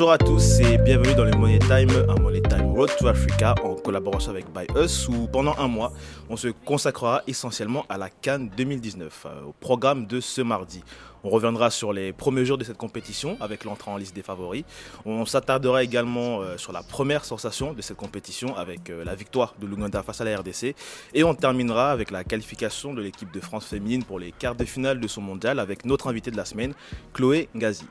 Bonjour à tous et bienvenue dans le Money Time, un Money Time Road to Africa en collaboration avec By Us où pendant un mois on se consacrera essentiellement à la Cannes 2019, euh, au programme de ce mardi. On reviendra sur les premiers jours de cette compétition avec l'entrée en liste des favoris. On s'attardera également euh, sur la première sensation de cette compétition avec euh, la victoire de l'Ouganda face à la RDC. Et on terminera avec la qualification de l'équipe de France féminine pour les quarts de finale de son mondial avec notre invité de la semaine, Chloé Ngazi.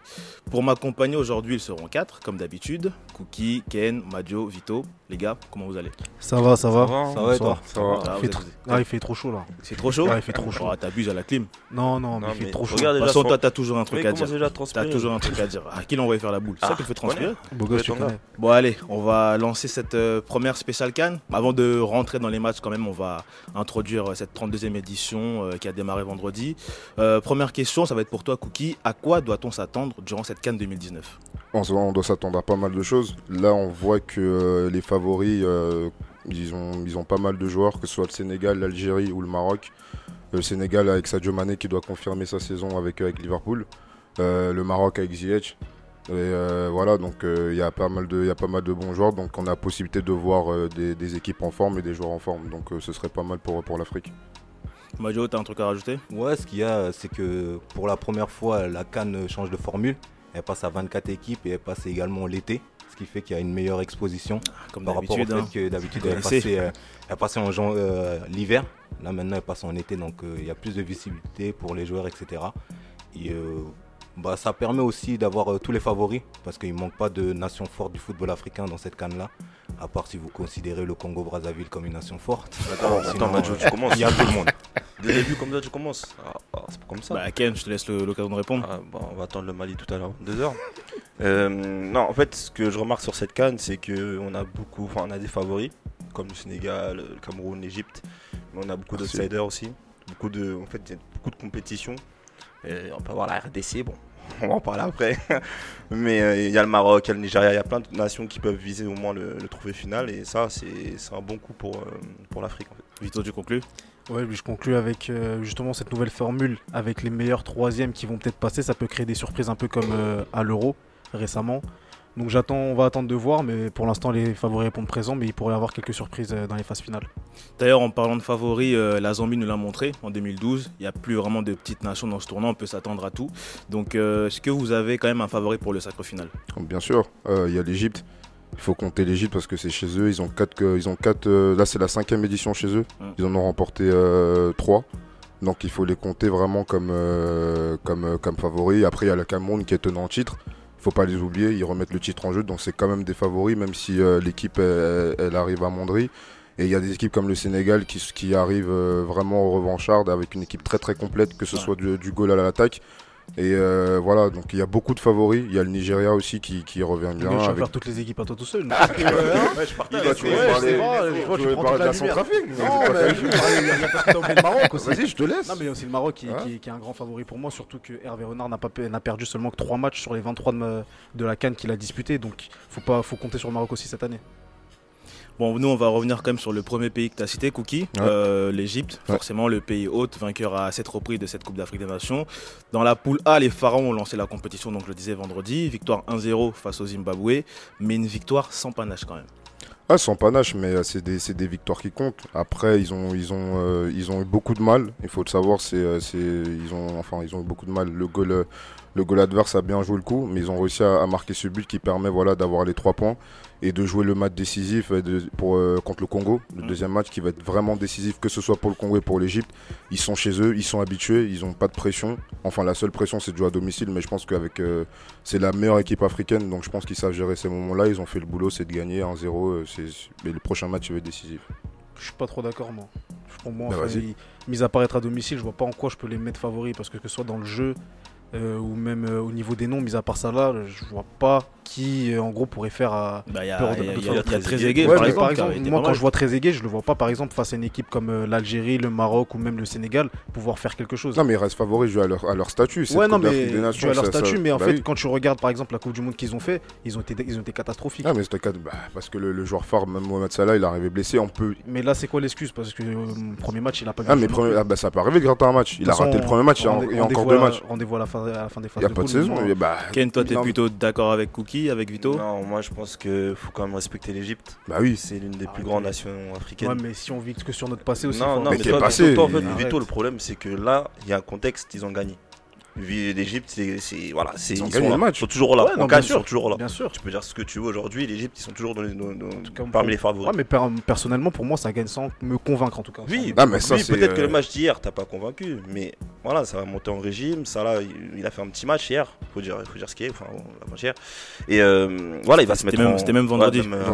Pour m'accompagner aujourd'hui, ils seront quatre, comme d'habitude. Cookie, Ken, Madio, Vito. Les gars, comment vous allez Ça va, ça va. Ça va et toi Ça va, il, vous fait êtes- tr- ah, il fait trop chaud là. C'est trop chaud Ouais, il fait trop chaud. Oh, T'abuses à la clim. Non, non, mais Non, il fait mais trop chaud. regarde De toute déjà façon, toi, t'as toujours un truc à dire. T'as toujours un truc à dire. À qui l'envoyer faire la boule C'est ça Ah, qui le fait transpirer. Bon allez, on va lancer cette euh, première spéciale Cannes. Avant de rentrer dans les matchs quand même, on va introduire euh, cette 32e édition euh, qui a démarré vendredi. Première question, ça va être pour toi Cookie. À quoi doit-on s'attendre durant cette Cannes 2019 On, on doit s'attendre à pas mal de choses. Là, on voit que euh, les favoris, euh, ils, ont, ils ont pas mal de joueurs, que ce soit le Sénégal, l'Algérie ou le Maroc. Le Sénégal avec Sadio Mané qui doit confirmer sa saison avec, avec Liverpool. Euh, le Maroc avec Ziyech. Et euh, voilà, donc euh, il y, a pas mal de- il y a pas mal de bons joueurs. Donc on a la possibilité de voir euh, des, des équipes en forme et des joueurs en forme. Donc euh, ce serait pas mal pour, pour l'Afrique. Majo, t'as un truc à rajouter? Ouais, ce qu'il y a, c'est que pour la première fois, la Cannes change de formule. Elle passe à 24 équipes et elle passe également l'été. Ce qui fait qu'il y a une meilleure exposition Comme par rapport au fait hein. que d'habitude elle passait, euh, elle passait en euh, l'hiver. Là maintenant elle passe en été donc euh, il y a plus de visibilité pour les joueurs etc. Et euh, bah, ça permet aussi d'avoir euh, tous les favoris parce qu'il ne manque pas de nation forte du football africain dans cette canne là. À part si vous considérez le Congo Brazzaville comme une nation forte. Attends, Sinon, attends euh, tu commences. Il y a tout le monde. Dès le début, comme ça, tu commences. Ah, ah, c'est pas comme ça. Bah Ken, je te laisse l'occasion de répondre. Ah, bon, on va attendre le Mali tout à l'heure, deux heures. Euh, non, en fait, ce que je remarque sur cette canne, c'est qu'on a beaucoup, enfin, on a des favoris, comme le Sénégal, le Cameroun, l'Égypte, mais on a beaucoup d'outsiders aussi. Beaucoup de, en fait, il y a beaucoup de compétitions. Et on peut avoir la RDC, bon, on va en parler après. mais euh, il y a le Maroc, il y a le Nigeria, il y a plein de nations qui peuvent viser au moins le, le trophée final, et ça, c'est c'est un bon coup pour, euh, pour l'Afrique. En fait. Vito, tu conclus? Ouais, puis je conclue avec euh, justement cette nouvelle formule avec les meilleurs troisièmes qui vont peut-être passer. Ça peut créer des surprises un peu comme euh, à l'Euro récemment. Donc j'attends, on va attendre de voir, mais pour l'instant les favoris répondent présents, mais il pourrait y avoir quelques surprises euh, dans les phases finales. D'ailleurs, en parlant de favoris, euh, la Zambie nous l'a montré en 2012. Il n'y a plus vraiment de petites nations dans ce tournoi, on peut s'attendre à tout. Donc, euh, est-ce que vous avez quand même un favori pour le sacre final? Bien sûr, euh, il y a l'Égypte. Il faut compter l'Égypte parce que c'est chez eux. Ils ont quatre, que- ils ont quatre. euh, là, c'est la cinquième édition chez eux. Mm. Ils en ont remporté euh, trois. Donc, il faut les compter vraiment comme comme comme favoris. Après, il y a le Cameroun qui est tenant en titre. Il faut pas les oublier. Ils remettent le titre en jeu, donc c'est quand même des favoris, même si euh, l'équipe elle, elle arrive à Mondry. Et il y a des équipes comme le Sénégal qui, qui arrivent euh, vraiment revanchardes avec une équipe très très complète, que ce soit du, du goal à l'attaque. Et euh, voilà, donc il y a beaucoup de favoris. Il y a le Nigeria aussi qui, qui revient bien. je vais avec- faire toutes les équipes à toi tout seul. Ouais, je partage. Ouais, tu veux ouais, parler, c'est tu parler de la. Centrafrique Non, c'est mais je le Maroc aussi. Vas-y, je te laisse. Non, mais il y a aussi le Maroc qui, Ouais. qui- qui est un grand favori pour moi, surtout que Hervé Renard n'a perdu seulement que 3 matchs sur les 23 de, de la Cannes qu'il a disputé, donc faut pas faut compter sur le Maroc aussi cette année. Bon, nous, on va revenir quand même sur le premier pays que tu as cité, Cookie, Ouais. euh, l'Égypte. Ouais. Forcément, le pays hôte, vainqueur à sept reprises de cette Coupe d'Afrique des Nations. Dans la poule A, les Pharaons ont lancé la compétition, donc je le disais vendredi. Victoire 1-0 face au Zimbabwe, mais une victoire sans panache quand même. Ah, sans panache, mais euh, c'est des, c'est des victoires qui comptent. Après, ils ont, ils ont, euh, ils ont eu beaucoup de mal. Il faut le savoir, c'est, c'est, ils ont, enfin, ils ont eu beaucoup de mal. Le goal, le goal adverse a bien joué le coup, mais ils ont réussi à, à marquer ce but qui permet, voilà, d'avoir les trois points et de jouer le match décisif euh, de- pour, euh, contre le Congo. Le Mm. deuxième match qui va être vraiment décisif, que ce soit pour le Congo et pour l'Égypte. Ils sont chez eux, ils sont habitués, ils n'ont pas de pression. Enfin, la seule pression, c'est de jouer à domicile, mais je pense qu'avec, euh, c'est la meilleure équipe africaine, donc je pense qu'ils savent gérer ces moments-là. Ils ont fait le boulot, c'est de gagner 1-0. euh, c'est- Mais le prochain match, il va être décisif. Je suis pas trop d'accord moi. Pour moi, Bah, enfin, mis à part être à domicile, je vois pas en quoi je peux les mettre favoris parce que que ce soit dans le jeu euh, ou même euh, au niveau des noms, mis à part ça là, je vois pas qui euh, en gros pourrait faire à Bah, Il y a, Peur de- il y a- de il y a- il y a Trezeguet. Trezeguet, Ouais, par, mais exemple, qui avait été moi quand je vois Trezeguet, je le vois pas par exemple face à une équipe comme euh, l'Algérie, le Maroc ou même le Sénégal pouvoir faire quelque chose. Non, mais ils restent favoris à leur, à leur statut. ouais, non, mais des Nations, tu as leur ça- ça- statut, mais en bah fait, oui. quand tu regardes par exemple la Coupe du Monde qu'ils ont fait, ils ont été, ils ont été catastrophiques. Ah, mais bah, parce que le, le joueur phare, même Mohamed Salah, il est arrivé blessé. On peut. Mais là, c'est quoi l'excuse? Parce que euh, premier match, il a pas Ah, mais ah, ça peut arriver de gratter un match. Il a raté le premier match, il y a, encore deux à matchs. Rendez-vous à la phase fin, à la fin des Il phases n'y a de pas de saison. et bah, Ken, toi, t'es non, plutôt d'accord avec Cookie, avec Vito? Non, moi je pense qu'il faut quand même respecter l'Égypte. Bah oui. C'est l'une des plus Arrêtez. grandes nations africaines. Ouais, mais si on vit que sur notre passé aussi. non, non, Mais mais toi, passé, toi, en fait, Vito, le problème c'est que là, il y a un contexte, ils ont gagné. L'Égypte, c'est, voilà, c'est, Ils ont ils gagné sont, le là. match. Ils sont toujours là. Ouais, On non, gagne, bien ils sont sûr. toujours là. Bien sûr. Tu peux dire ce que tu veux aujourd'hui, l'Égypte, ils sont toujours dans les, dans- dans- cas, parmi les favoris. Ouais, mais per- personnellement, pour moi, ça gagne sans me convaincre en tout cas. Oui, Ah, mais ça, oui, c'est, peut-être que euh, le match d'hier t'a pas convaincu, mais voilà, ça va monter en régime. Ça là, il, il a fait un petit match hier, faut dire, faut dire ce qui est, enfin, avant-hier. Et euh, voilà, il va se C'était mettre. même- en- c'était même vendredi. Ouais, même, euh,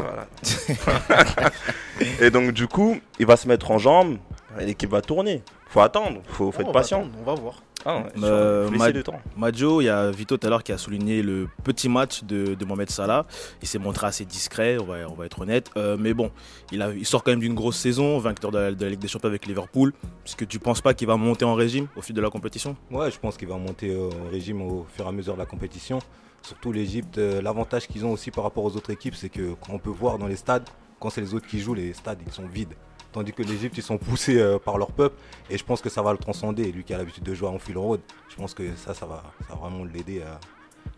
voilà. et donc du coup, il va se mettre en jambes. et L'équipe va tourner. Faut attendre, faut, faut Ouais, être on va patient. attendre, On va voir. Ah, ouais, Euh, Ma-. Majo, il y a Vito tout à l'heure qui a souligné le petit match de, de Mohamed Salah. Il s'est montré assez discret, on va, on va être honnête. Euh, mais bon, il, a, il sort quand même d'une grosse saison, vainqueur de la, de la Ligue des Champions avec Liverpool. Est-ce que tu penses pas qu'il va monter en régime au fil de la compétition? Ouais, je pense qu'il va monter au régime au fur et à mesure de la compétition. Surtout l'Egypte, euh, l'avantage qu'ils ont aussi par rapport aux autres équipes, c'est que quand on peut voir dans les stades, quand c'est les autres qui jouent, les stades ils sont vides. Tandis que l'Egypte, ils sont poussés euh, par leur peuple. Et je pense que ça va le transcender. Lui qui a l'habitude de jouer à Anfield Road, je pense que ça, ça va, ça vraiment l'aider à,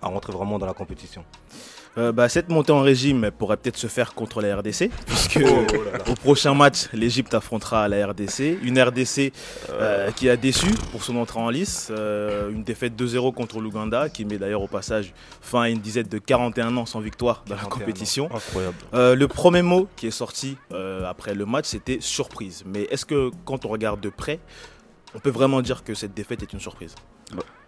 à rentrer vraiment dans la compétition. Euh, bah, Cette montée en régime pourrait peut-être se faire contre la RDC, puisque Oh là là. au prochain match, l'Egypte affrontera la RDC. Une RDC euh, qui a déçu pour son entrée en lice. Euh, une défaite 2-0 contre l'Ouganda, qui met d'ailleurs au passage fin à une dizaine de 41 ans sans victoire dans la 41 ans. compétition. Incroyable. Euh, le premier mot qui est sorti euh, après le match, c'était surprise. Mais est-ce que quand on regarde de près, on peut vraiment dire que cette défaite est une surprise?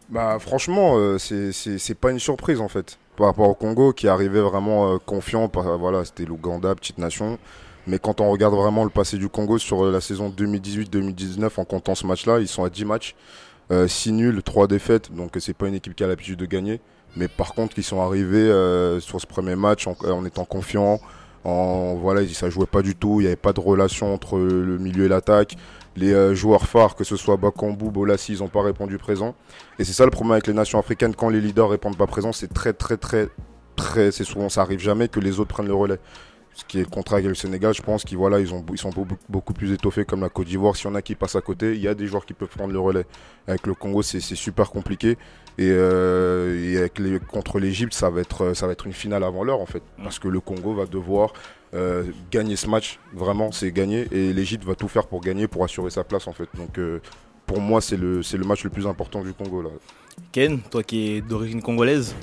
Bah franchement, euh, c'est- pas une surprise en fait. Par rapport au Congo qui arrivait vraiment euh, confiant, par- voilà, c'était l'Ouganda, petite nation. Mais quand on regarde vraiment le passé du Congo sur euh, la saison 2018-2019 en comptant ce match-là, ils sont à 10 matchs, 6 nuls, 3 défaites. Donc euh, c'est pas une équipe qui a l'habitude de gagner. Mais par contre, ils sont arrivés euh, sur ce premier match en, en étant confiants. En, voilà, ça jouait pas du tout. Il n'y avait pas de relation entre le milieu et l'attaque. Les euh, joueurs phares, que ce soit Bakambu, Bolassi, ils n'ont pas répondu présent. Et c'est ça le problème avec les nations africaines, quand les leaders répondent pas présent, c'est très très très très, c'est souvent ça arrive jamais que les autres prennent le relais. Ce qui est le contraire avec le Sénégal, je pense qu'ils voilà, ils, ils sont beaucoup, plus étoffés comme la Côte d'Ivoire. S'il y en a qui passent à côté, il y a des joueurs qui peuvent prendre le relais. Avec le Congo, c'est super compliqué. Et, euh, et avec les, contre l'Égypte, ça, ça va être une finale avant l'heure en fait. Parce que le Congo va devoir euh, gagner ce match. Vraiment, c'est gagner. Et l'Égypte va tout faire pour gagner, pour assurer sa place en fait. Donc euh, pour moi, c'est le, c'est le match le plus important du Congo là. Ken, toi qui es d'origine congolaise,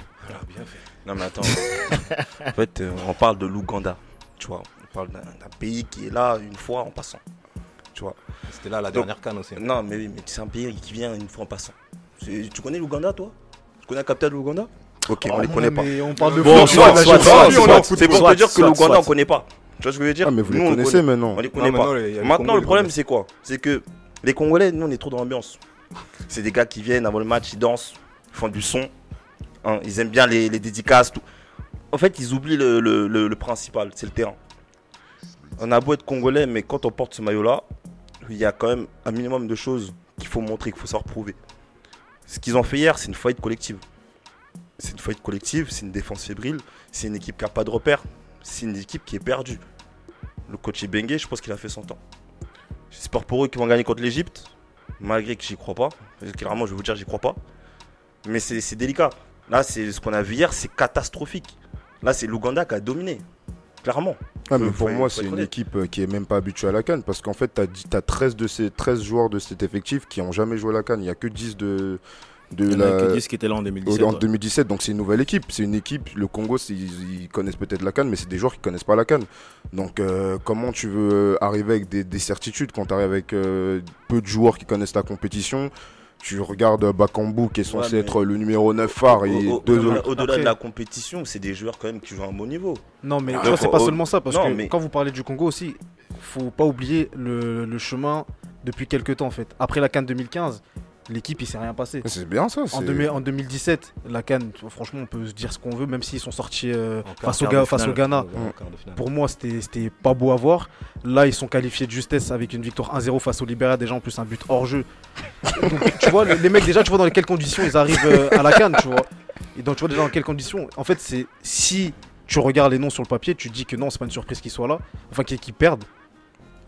bien fait. Non mais attends. en fait, euh, on parle de l'Ouganda. Tu vois, on parle d'un d'un pays qui est là une fois en passant. Tu vois. C'était là la Donc- dernière canne aussi. Non, mais oui, mais c'est un pays qui vient une fois en passant. C'est- Tu connais l'Ouganda, toi? Tu connais la capitale de l'Ouganda? Ok, on les connaît pas. Mais on parle de Bon. C'est pour soit, te dire que l'Ouganda, on connaît pas. Tu vois ce que je veux dire? Ah mais vous Nous, les on connaît. maintenant. On les connaît maintenant, pas. Maintenant, Congo, le problème, c'est quoi? C'est que les Congolais, nous, on est trop dans l'ambiance. C'est des gars qui viennent avant le match, ils dansent, ils font du son. hein, ils aiment bien les, les dédicaces, tout. En fait, ils oublient le, le- le- le principal, c'est le terrain. On a beau être Congolais, mais quand on porte ce maillot-là, il y a quand même un minimum de choses qu'il faut montrer, qu'il faut savoir prouver. Ce qu'ils ont fait hier, c'est une faillite collective. C'est une faillite collective, c'est une défense fébrile, c'est une équipe qui n'a pas de repères, c'est une équipe qui est perdue. Le coach Bengue, je pense qu'il a fait son temps. J'espère pour eux qu'ils vont gagner contre l'Egypte, malgré que j'y crois pas. Clairement, je vais vous dire, j'y crois pas. Mais c'est délicat. Là, c'est ce qu'on a vu hier, c'est catastrophique. Là, c'est l'Ouganda qui a dominé. Clairement. Ah, mais pour faut- moi, c'est une équipe euh, qui est même pas habituée à la Cannes parce qu'en fait, tu as, 13 de ces 13 joueurs de cet effectif qui ont jamais joué à la Cannes. Il n'y a que 10 de, de il la. que 10 qui étaient là en 2017. en ouais. 2017, donc c'est une nouvelle équipe. C'est une équipe. Le Congo, ils, ils connaissent peut-être la Cannes, mais c'est des joueurs qui connaissent pas la Cannes. Donc, euh, comment tu veux euh, arriver avec des, des certitudes quand tu arrives avec euh, peu de joueurs qui connaissent la compétition? Tu regardes Bakambu qui est censé être le numéro 9 phare et Au- au- deux Au-delà de la compétition, c'est des joueurs quand même qui jouent à un bon niveau. Non, mais Ah, c'est pas seulement ça, parce non, que mais- quand vous parlez du Congo aussi, faut pas oublier le, le chemin depuis quelques temps en fait. Après la Cannes 2015, l'équipe il s'est rien passé. C'est bien ça. En, 2000 en 2017, la Cannes, franchement, on peut se dire ce qu'on veut, même s'ils sont sortis euh, face, au face. Ghana. Pour moi, c'était c'était pas beau à voir. Là, ils sont qualifiés de justesse avec une victoire 1-0 face au Libéria, déjà en plus un but hors jeu. Donc, tu vois, les, les mecs, déjà, tu vois dans quelles conditions ils arrivent euh, à la Cannes, tu vois. Et donc, tu vois déjà dans quelles conditions. En fait, c'est si tu regardes les noms sur le papier, tu dis que non, c'est pas une surprise qu'ils soient là, enfin qu'ils perdent.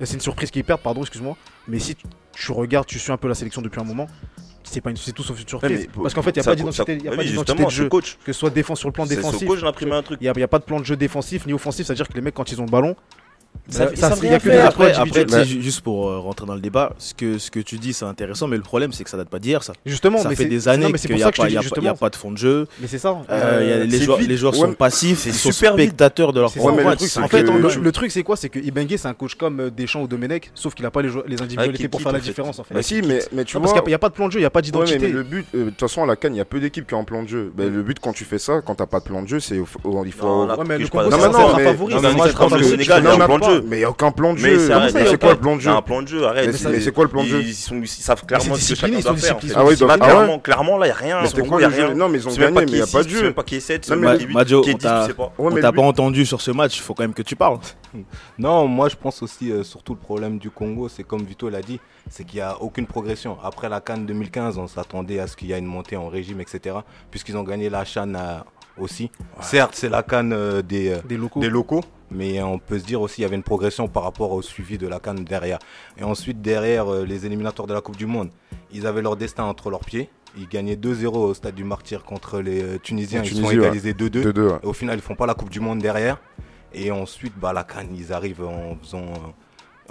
C'est une surprise qu'ils perdent, pardon, excuse-moi. Mais si tu- regardes, tu suis un peu la sélection depuis un moment, c'est pas une, c'est tout sauf une surprise. Parce qu'en fait, il n'y a ça- pas d'identité, y a pas d'identité de jeu. coach. Que ce soit défense sur le plan défensif. Il n'y a, a pas de plan de jeu défensif ni offensif, c'est-à-dire que les mecs, quand ils ont le ballon, Ça- ça, ça, il y a rien que des Après, après ju- juste pour euh, rentrer dans le débat, ce que, ce que tu dis c'est intéressant, mais le problème c'est que ça date pas d'hier ça. Justement, ça mais fait des années mais c'est qu'il n'y ça a, que je te pas- il y a pas- y a pas de fond de jeu. Mais c'est ça. Euh, a les, joueurs, les joueurs Ouais, sont passifs, c'est ils sont spectateurs de leur ça, mais en le fait. truc, c'est en fait, que- en- le, truc, c'est quoi? C'est que Ibengue, c'est un coach comme euh, Deschamps ou Domenech, sauf qu'il a pas les, individualités qui pour faire la différence en fait. Bah si, mais, tu Non, vois. parce qu'il n'y a, pas de plan de jeu, il n'y a pas d'identité. mais le but, euh, de toute façon, à la canne, il y a peu d'équipes qui ont un plan de jeu. Ben, le but, quand tu fais ça, quand t'as pas de plan de jeu, c'est il faut. il faut- Non, mais le Congo, c'est non, un favori. non, c'est mais moi, je pense que favori. le Sénégal, il a Non, un plan de jeu. Mais il n'y a aucun plan de jeu. c'est Mais c'est quoi le plan de Il y a jeu un plan de jeu, arrête. Mais c'est- mais c'est quoi le plan de jeu ils, sont- ils savent clairement c'est ce que chacun doit faire. en disciplinés. fait. Ah oui, C'est ah ouais clairement, clairement, là, il n'y a rien. Mais gros, quoi il y a le jeu rien. Non, mais ils ont Tu gagné, pas mais il n'y a pas de tu jeu. même pas qui est 7, tu sais Non, même mais pas Ma- qui est huit, Majo, on 10, t'a- tu sais pas. T'a lui- pas entendu sur ce match, il faut quand même que tu parles. Non, moi je pense aussi, euh, surtout le problème du Congo, c'est comme Vito l'a dit, c'est qu'il n'y a aucune progression. Après la Cannes 2015, on s'attendait à ce qu'il y ait une montée en régime, etc. Puisqu'ils ont gagné la Chan euh, aussi. Certes, c'est la Cannes euh, des, euh, Des locaux. Mais on peut se dire aussi qu'il y avait une progression par rapport au suivi de la Cannes derrière. Et ensuite, derrière euh, les éliminatoires de la Coupe du Monde, ils avaient leur destin entre leurs pieds. Ils gagnaient 2-0 au stade du Martyr contre les euh, Tunisiens. La ils sont Tunisie, égalisés 2-2. 2-2. ouais. Et au final, ils font pas la Coupe du Monde derrière. Et ensuite, bah, la Cannes, ils arrivent en faisant,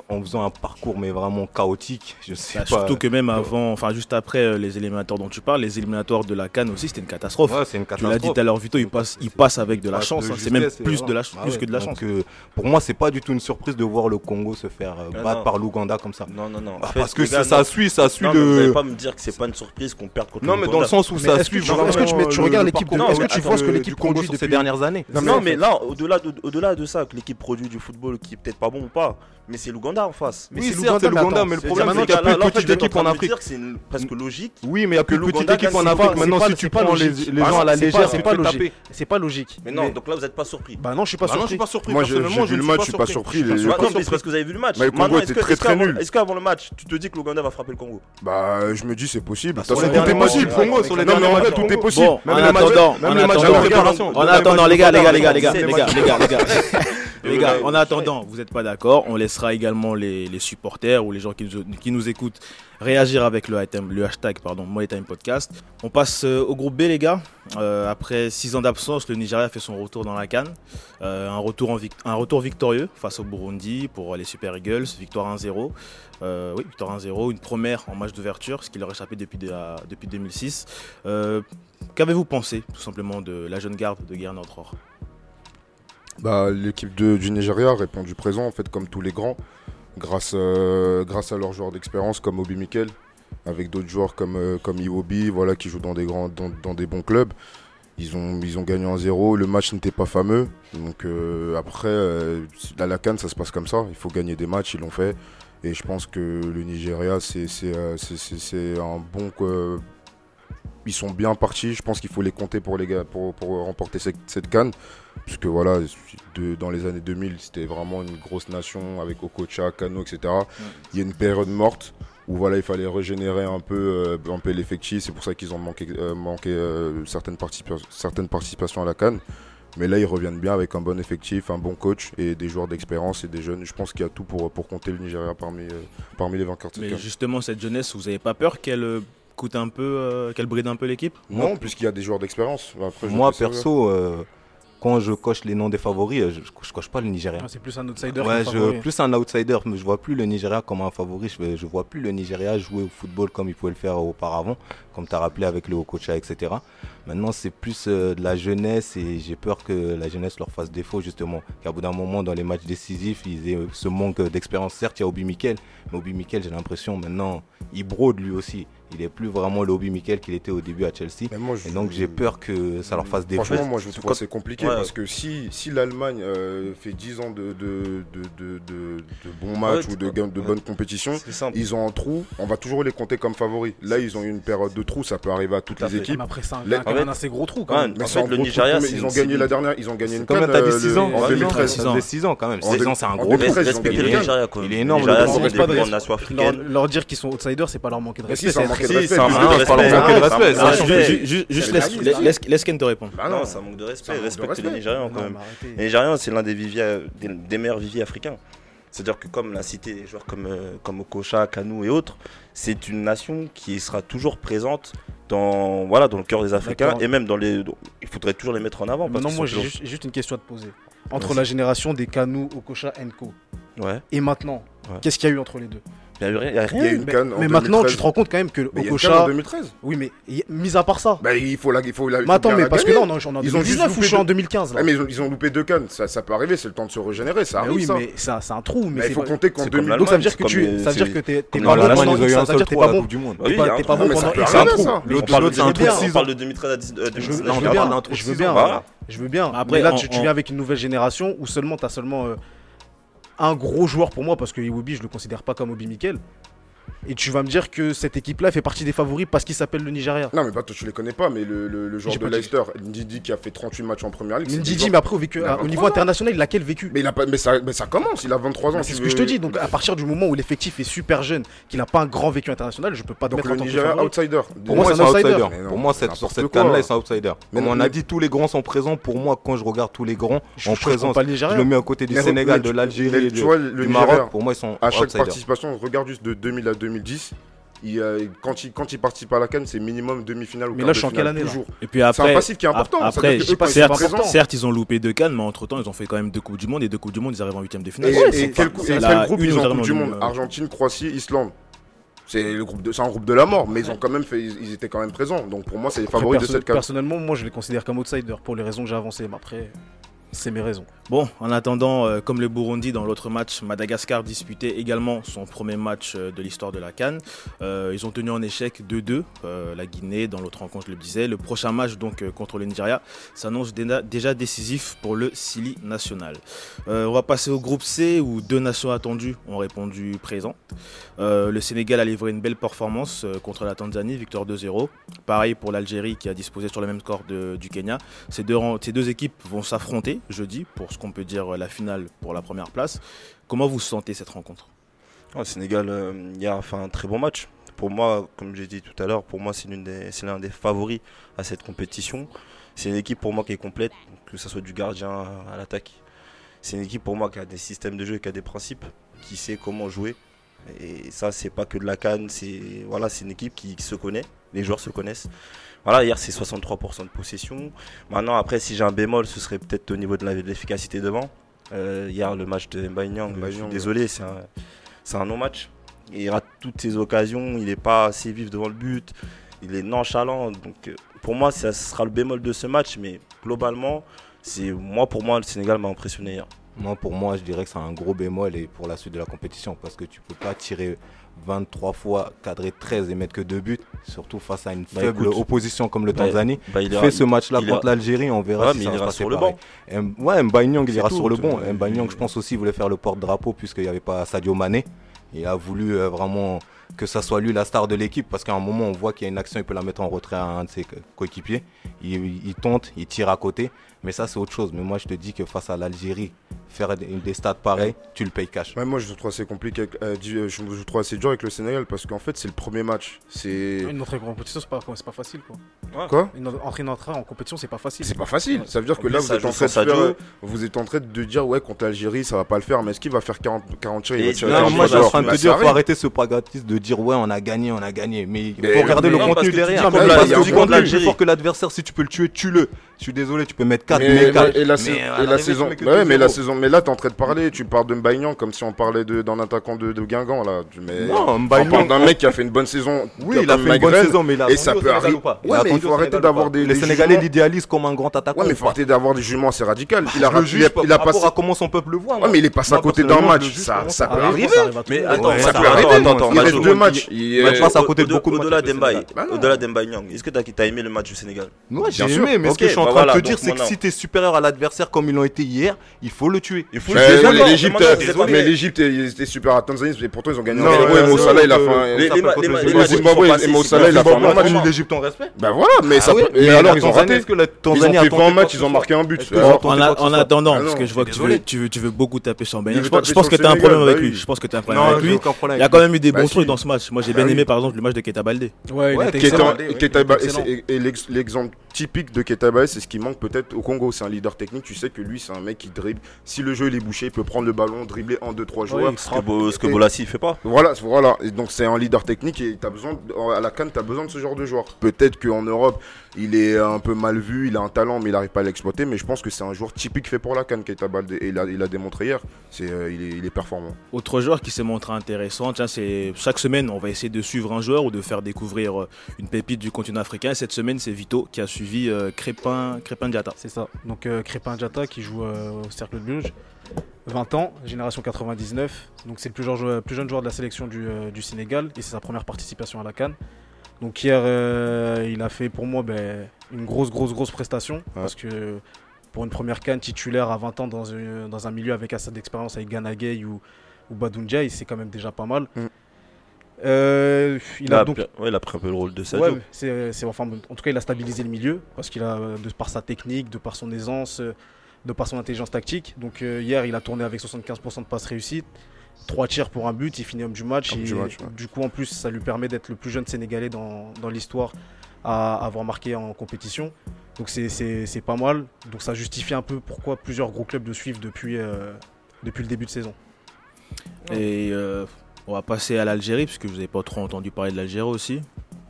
en faisant un parcours, mais vraiment chaotique. Je sais Bah, pas. surtout que même avant, enfin juste après euh, les éliminatoires dont tu parles, les éliminatoires de la Cannes aussi, c'était une catastrophe. Ouais, c'est une Tu l'as dit tout à l'heure, Vito, il passe, il passe avec de la chance. hein. C'est même plus de la, Ah plus ouais, que de la donc, chance. euh, pour moi, c'est pas du tout une surprise de voir le Congo se faire euh, Ah battre non. par l'Ouganda comme ça. Non, non, non. Ah, fait, parce que gars, ça, non. suit, ça suit Non, mais vous allez le. pas me dire que c'est pas une surprise qu'on perde contre Non, le mais dans le sens où ça suit est-ce que tu le- regardes le l'équipe est-ce que tu vois ce que l'équipe du Congo produit sur ces depuis- dernières années? Non, mais- mais là, au-delà de, au-delà de ça, que l'équipe produit du football qui est peut-être pas bon ou pas, mais c'est l'Ouganda en face. Mais Oui, c'est l'Ouganda, l'Ouganda, mais le problème, c'est- c'est qu'il y a plus de en petites équipes Afrique. c'est presque logique. Oui, mais il y a plus que de petites équipes en Afrique. Maintenant, si tu prends les gens à la légère, c'est pas logique. C'est pas logique. Mais non, donc là, vous n'êtes pas surpris. Bah non, je suis pas Bah surpris. suis pas surpris. Moi, j'ai vu le suis match, pas je suis pas surpris. surpris. Je suis les- pas Bah, surpris. non, mais c'est parce que vous avez vu le match. Mais le Congo Maintenant, était très, est-ce très qu'avant- nul. Est-ce qu'avant le match, tu te dis que l'Ouganda va frapper le Congo? Bah, je me dis, c'est possible. De toute Sur façon, les tout est possible. Congo, sur les Non, mais derniers matchs, tout est possible. Même les matchs de attendant, préparation. En attendant, les gars, les gars, les gars, les gars, les gars, les gars, les gars. En attendant, vous n'êtes pas d'accord, on laissera également les, les supporters ou les gens qui nous, qui nous écoutent réagir avec le, item- le hashtag pardon, Money Time Podcast. On passe euh, au groupe B, les gars. Euh, après 6 ans d'absence, le Nigeria fait son retour dans la Cannes. Euh, un, retour en vic- un retour victorieux face au Burundi pour les Super Eagles. Victoire 1-0. Euh, oui, victoire 1-0. Une première en match d'ouverture, ce qui leur échappait depuis, de- depuis 2006. Euh, Qu'avez-vous pensé, tout simplement, de la jeune garde de Guerre Nordror Bah, l'équipe du Nigeria répond du présent, en fait, comme tous les grands, grâce, euh, grâce à leurs joueurs d'expérience comme Obi Mikel, avec d'autres joueurs comme, euh, comme Iwobi, voilà, qui jouent dans des, grands, dans, dans des bons clubs. Ils ont, ils ont gagné en 0 le match n'était pas fameux. Donc euh, après, à la Cannes, ça se passe comme ça. Il faut gagner des matchs, ils l'ont fait. Et je pense que le Nigeria, c'est un bon... ils sont bien partis. Je pense qu'il faut les compter pour, les gars, pour, pour remporter cette, cette Cannes. Parce que voilà, de- dans les années 2000, c'était vraiment une grosse nation avec Okocha, Kano, etc. Il y a une période morte où voilà, il fallait régénérer un peu, euh, un peu l'effectif. C'est pour ça qu'ils ont manqué, euh, manqué euh, certaines, participa- certaines participations à la Cannes. Mais là, ils reviennent bien avec un bon effectif, un bon coach et des joueurs d'expérience et des jeunes. Je pense qu'il y a tout pour, pour compter le Nigeria parmi, parmi les vainqueurs Mais justement, cette jeunesse, vous n'avez pas peur qu'elle coûte un peu, euh, qu'elle bride un peu l'équipe Non, puisqu'il y a des joueurs d'expérience. Après, je Moi, perso, euh, quand je coche les noms des favoris, euh, je, je coche pas le Nigeria. Ah, C'est plus un outsider Ouais, je, favori. plus un outsider, mais je vois plus le Nigeria comme un favori. Je, je vois plus le Nigeria jouer au football comme il pouvait le faire auparavant, comme tu as rappelé avec le Okocha, etc. Maintenant, c'est plus euh, de la jeunesse et j'ai peur que la jeunesse leur fasse défaut, justement. Qu'à bout d'un moment, dans les matchs décisifs, ils aient ce manque d'expérience. Certes, il y a Obi Mikel, mais Obi Mikel, j'ai l'impression maintenant, il brode lui aussi. Il est plus vraiment le Obi Mikel qu'il était au début à Chelsea. Mais moi, je- Et donc, j'ai peur que ça leur fasse défaut. Franchement, moi je c'est trouve que c'est compliqué Ouais. parce que si, si l'Allemagne euh, fait 10 ans de, de, de, de, de- de bons matchs Ouais, ou de, de bonnes compétitions, ils ont un trou, on va toujours les compter comme favoris. Là, ils ont eu une période de trou, ça peut arriver à toutes les équipes. Après, un, Quand même fait- un assez gros trou quand Ouais, même. Mais En c'est fait, un le Nigeria, trou, mais c'est ils ont gagné la dernière, ils ont gagné une Combien canne, t'as dit euh, 6 le- ans en 2013. six ans. 6 ans quand même. En 6 ans, c'est un gros 2013, trou. gagné le Nigeria, quoi. Il est énorme, c'est des Leur, dire qu'ils sont outsiders, c'est pas leur manquer de respect. c'est un c'est être- c'est manque de respect. c'est Juste C'est laisse, Ken te répondre. Bah Non, c'est un manque de C'est respect. Respecte les respect. Nigérians quand même. Les Nigérians, c'est l'un des, viviers, des, des meilleurs viviers africains. C'est-à-dire que comme l'a cité des joueurs comme, euh, comme Okocha, Kanou et autres, c'est une nation qui sera toujours présente dans, voilà, dans le cœur des Africains et même dans les. Il faudrait toujours les mettre en avant. parce qu'ils moi, j'ai toujours- juste, une question à te poser. Entre la génération des Kanu, Okocha, Enko Ouais. et maintenant, Ouais. qu'est-ce qu'il y a eu entre les deux? Il a, y a rien. Il y a une Mais, canne en mais maintenant, 2013. tu te rends compte quand même que Mais il y a une canne en Okocha. 2013. Oui, mais y- mis à part ça. Bah, il faut la, il faut la. Mais attends, mais la parce que là, on est en- on est en Ils ont juste 2019 ou je loupé suis en deux- 2015 là Ah, mais ils ont, ils ont loupé deux cannes, ça, ça peut arriver, c'est le temps de se régénérer, ça Mais arrive oui, ça. mais ça, c'est un trou. Mais c'est il faut pas- compter qu'en c'est comme 2000. Donc ça veut dire que tu, ça veut dire que t'es pas bon pendant ils ont eu X, un ça veut dire que t'es pas à la bon. Coupe du Monde. T'es Oui, pas- bon mais ça pendant c'est un trou. L'autre- c'est un trou On parle de 2013 à 10 euh, Je veux, 2019. je bien, je veux bien, ans. Voilà. je veux bien. Après, là, tu, tu en- viens avec une nouvelle génération où seulement t'as seulement euh, un gros joueur pour moi parce que Iwobi, je le considère pas comme Obi Mikel. Et tu vas me dire que cette équipe-là fait partie des favoris parce qu'il s'appelle le Nigeria. Non, mais pas, toi, tu les connais pas, mais le, le, le joueur de. Leicester, Ndidi, qui a fait 38 matchs en première ligue. Ndidi, joueurs- mais après au, vécu- Il a au 23 niveau ans. international, il a quel vécu? Mais, il a pas, mais, ça, mais ça commence, il a 23 ans. C'est ce veux- que je te dis. Donc à partir du moment où l'effectif est super jeune, qu'il n'a pas un grand vécu international, je peux pas te Donc mettre le en tant que Nigeria outsider. Pour moi, c'est un outsider. Pour moi, sur cette canne-là, c'est un outsider. Mais on a dit, tous les grands sont présents. Pour moi, quand je regarde tous les grands Je- en présence, je Nigeria. le mets à côté du Sénégal, de l'Algérie, mais et tu vois, le du Maroc. Pour moi, ils sont À chaque participation, regarde juste de 2000 à 2010. Il, euh, quand, il, quand il participe à la Cannes, c'est minimum demi-finale ou Mais quart là, de je suis en finale, quelle année, toujours. Et puis C'est un après, passif qui est important. après, eux, sont certes, ils ont loupé deux cannes, mais entre temps, ils ont fait quand même deux coupes du monde et deux coupes du monde, ils arrivent en huitième de finale. Et, Ouais, et quel, et groupe une ils ont Coupe du Monde? Euh, Argentine, Croatie, Islande. C'est le groupe de, c'est un groupe de la mort, mais ils ont quand même fait, ils, ils étaient quand même présents. Donc pour moi, c'est les Après, favoris de cette Cannes. Personnellement, moi, je les considère comme outsiders pour les raisons que j'ai avancées. Mais après, c'est mes raisons. Bon, en attendant, euh, comme le Burundi dans l'autre match, Madagascar disputait également son premier match euh, de l'histoire de la Cannes. Euh, ils ont tenu en échec 2-2 euh, la Guinée dans l'autre rencontre, je le disais. Le prochain match donc contre le Nigeria s'annonce déjà décisif pour le Sili national. On va passer au groupe C où deux nations attendues ont répondu présent. Le Sénégal a livré une belle performance contre la Tanzanie, victoire 2-0. Pareil pour l'Algérie qui a disposé sur le même score du Kenya. Ces deux équipes vont s'affronter jeudi pour ce qu'on peut dire la finale pour la première place. Comment vous sentez cette rencontre? Ouais, Sénégal, euh, hier a un très bon match. Pour moi, comme j'ai dit tout à l'heure, pour moi, c'est l'un des favoris à cette compétition. C'est une équipe pour moi qui est complète, que ce soit du gardien à l'attaque. C'est une équipe pour moi qui a des systèmes de jeu, qui a des principes, qui sait comment jouer. Et ça, c'est pas que de la canne, c'est voilà, c'est une équipe qui, qui se connaît. Les joueurs se connaissent. Voilà, hier c'est 63% de possession. Maintenant, après, si j'ai un bémol, ce serait peut-être au niveau de l'efficacité devant. Euh, hier, le match de Mbaye je suis désolé, c'est un, un non-match. Il rate toutes ses occasions, il n'est pas assez vif devant le but, il est nonchalant. Donc, euh, pour moi, ça sera le bémol de ce match, mais globalement, moi pour moi, le Sénégal m'a impressionné hier. Moi, pour moi, je dirais que c'est un gros bémol et pour la suite de la compétition parce que tu peux pas tirer 23 fois, cadrer 13 et mettre que deux buts, surtout face à une Bah, faible écoute, opposition comme le bah, Tanzanie. Bah, il Fais ce match-là contre l'Algérie, on verra Ouais, si mais ça il va se sur le banc. M- Ouais, Mbaye il ira tout, sur le banc. euh, Mbaye il- je pense aussi, il voulait faire le porte-drapeau puisqu'il n'y avait pas Sadio Mané. Il a voulu euh, vraiment que ça soit lui la star de l'équipe parce qu'à un moment, on voit qu'il y a une action, il peut la mettre en retrait à un de ses co- coéquipiers. Il, il tente, il tire à côté. Mais ça, c'est autre chose. Mais moi, je te dis que face à l'Algérie, faire des, des stats pareils, tu le payes cash. Ouais, moi, je trouve assez compliqué. euh, euh, je je trouve assez dur avec le Sénégal parce qu'en fait, c'est le premier match. C'est Une entrée en compétition, c'est pas, c'est pas facile. Quoi. quoi? Une entrée une entrée en compétition, c'est pas facile. C'est pas facile. Ça veut dire En que là, vous êtes, en train de faire, vous êtes en train de dire, ouais, contre l'Algérie, ça va pas le faire. Mais est-ce qu'il va faire 40, 40 tirs il va Et tirer non, Non, 40 moi, je suis en train de te dire, faut arrêter ce pragmatisme de dire ouais, on a gagné, on a gagné. Mais il faut regarder le contenu derrière. Parce que plus fort que l'adversaire, si tu peux le tuer, tue-le. Je suis désolé, tu peux mettre 4, Mais, mais 4. et la, sa- et la saison, ouais, mais la saison, mais là t'es en train de parler, tu parles de Mbaignan comme si on parlait de- d'un attaquant de, de Guingamp là. Tu- Mais Non, on Mbaye parle d'un mec qui a fait une bonne saison. Oui, il a fait une bonne saison, mais il a et ça peut arriver. ou pas? Il Ouais, mais il faut au arrêter d'avoir des- Les Sénégalais l'idéalisent comme un grand attaquant. Ouais, mais faut arrêter d'avoir des jugements assez radicaux. Il a, il a, passé. à comment son peuple le voit. Ouais, mais il est passé à côté d'un match. Ça, ça peut arrive, arriver. Mais attends, Ça attends, peut arriver. Il reste deux matchs. Il- pense à côté de au- beaucoup de Au-delà Sénégal. Bah non. au-delà d'Embaye Niang, est-ce que tu as aimé le match du Sénégal Moi, j'ai aimé, mais ce Ok, que je suis en train de te dire, c'est que maintenant- si t'es supérieur à l'adversaire comme ils l'ont été hier, il faut le tuer. Il faut demande, désolé. mais l'Égypte, ils étaient super à Tanzanie, et pourtant ils ont gagné. Non, et Mo ouais, Salah, il a fait le Zimbabwe. et passés, Mo c'est Salah, pas- il a fait un c'est pas bon match. vraiment- respect Bah voilà, mais ça Ah Et alors, ils ont raté. Ils ont a fait tenté 20 quoi matchs, ils ont marqué un but. En, en attendant, Ah parce que je vois que tu veux, désolé. tu, veux, tu veux beaucoup taper sur Ben. Il Je pense, que le tu as un problème avec bah lui. Je pense que tu as un problème avec lui. Il y a quand même eu des Bah bons si. trucs dans ce match. Moi, j'ai bien aimé par exemple le match de Keita Baldé. Ouais, il Ouais, était excellent. Et l'exemple typique de Keita Bae, c'est ce qui manque peut-être au Congo. C'est un leader technique. Tu sais que lui, c'est un mec qui dribble. Si le jeu il est bouché, il peut prendre le ballon, dribbler deux, trois joueurs. il Ce que, Bo- ce que Bolassi fait pas. Voilà, voilà. Et donc c'est un leader technique et as besoin de- à la Cannes, tu as besoin de ce genre de joueur. Peut-être qu'en Europe, il est un peu mal vu, il a un talent, mais il n'arrive pas à l'exploiter. Mais je pense que c'est un joueur typique fait pour la Cannes, Keita. Et il a, il a démontré hier. C'est, euh, il, est, il est performant. Autre joueur qui s'est montré intéressant, tiens, c'est chaque semaine on va essayer de suivre un joueur ou de faire découvrir euh, une pépite du continent africain. Et cette semaine c'est Vito qui a suivi euh, Crépin, Crépin Diatta. C'est ça. Donc euh, Crépin Diatta qui joue euh, au Cercle de Bruges. 20 ans, génération 99. Donc c'est le plus jeune, joueur, plus jeune joueur de la sélection du, euh, du Sénégal et c'est sa première participation à la Cannes. Donc hier, euh, il a fait pour moi ben, une grosse, grosse, grosse prestation parce que pour une première Cannes titulaire à 20 ans dans, un- dans un milieu avec assez d'expérience avec Gana Gueye ou, ou Badunjai, c'est quand même déjà pas mal. Mm. Euh, il a Là, donc ouais, il a pris un peu le rôle de Sadio. Ouais, c'est, c'est- enfin, en tout cas, il a stabilisé le milieu parce qu'il a, euh, de par sa technique, de par son aisance, euh, de par son intelligence tactique. Donc euh, hier, il a tourné avec 75% de passes réussites, 3 tirs pour un but, il finit homme du match. Homme et du match, ouais. Du coup, en plus, ça lui permet d'être le plus jeune Sénégalais dans, dans l'histoire à avoir marqué en compétition. Donc c'est, c'est- c'est pas mal. Donc ça justifie un peu pourquoi plusieurs gros clubs le suivent depuis, euh, depuis le début de saison. Et euh, on va passer à l'Algérie puisque vous n'avez pas trop entendu parler de l'Algérie aussi.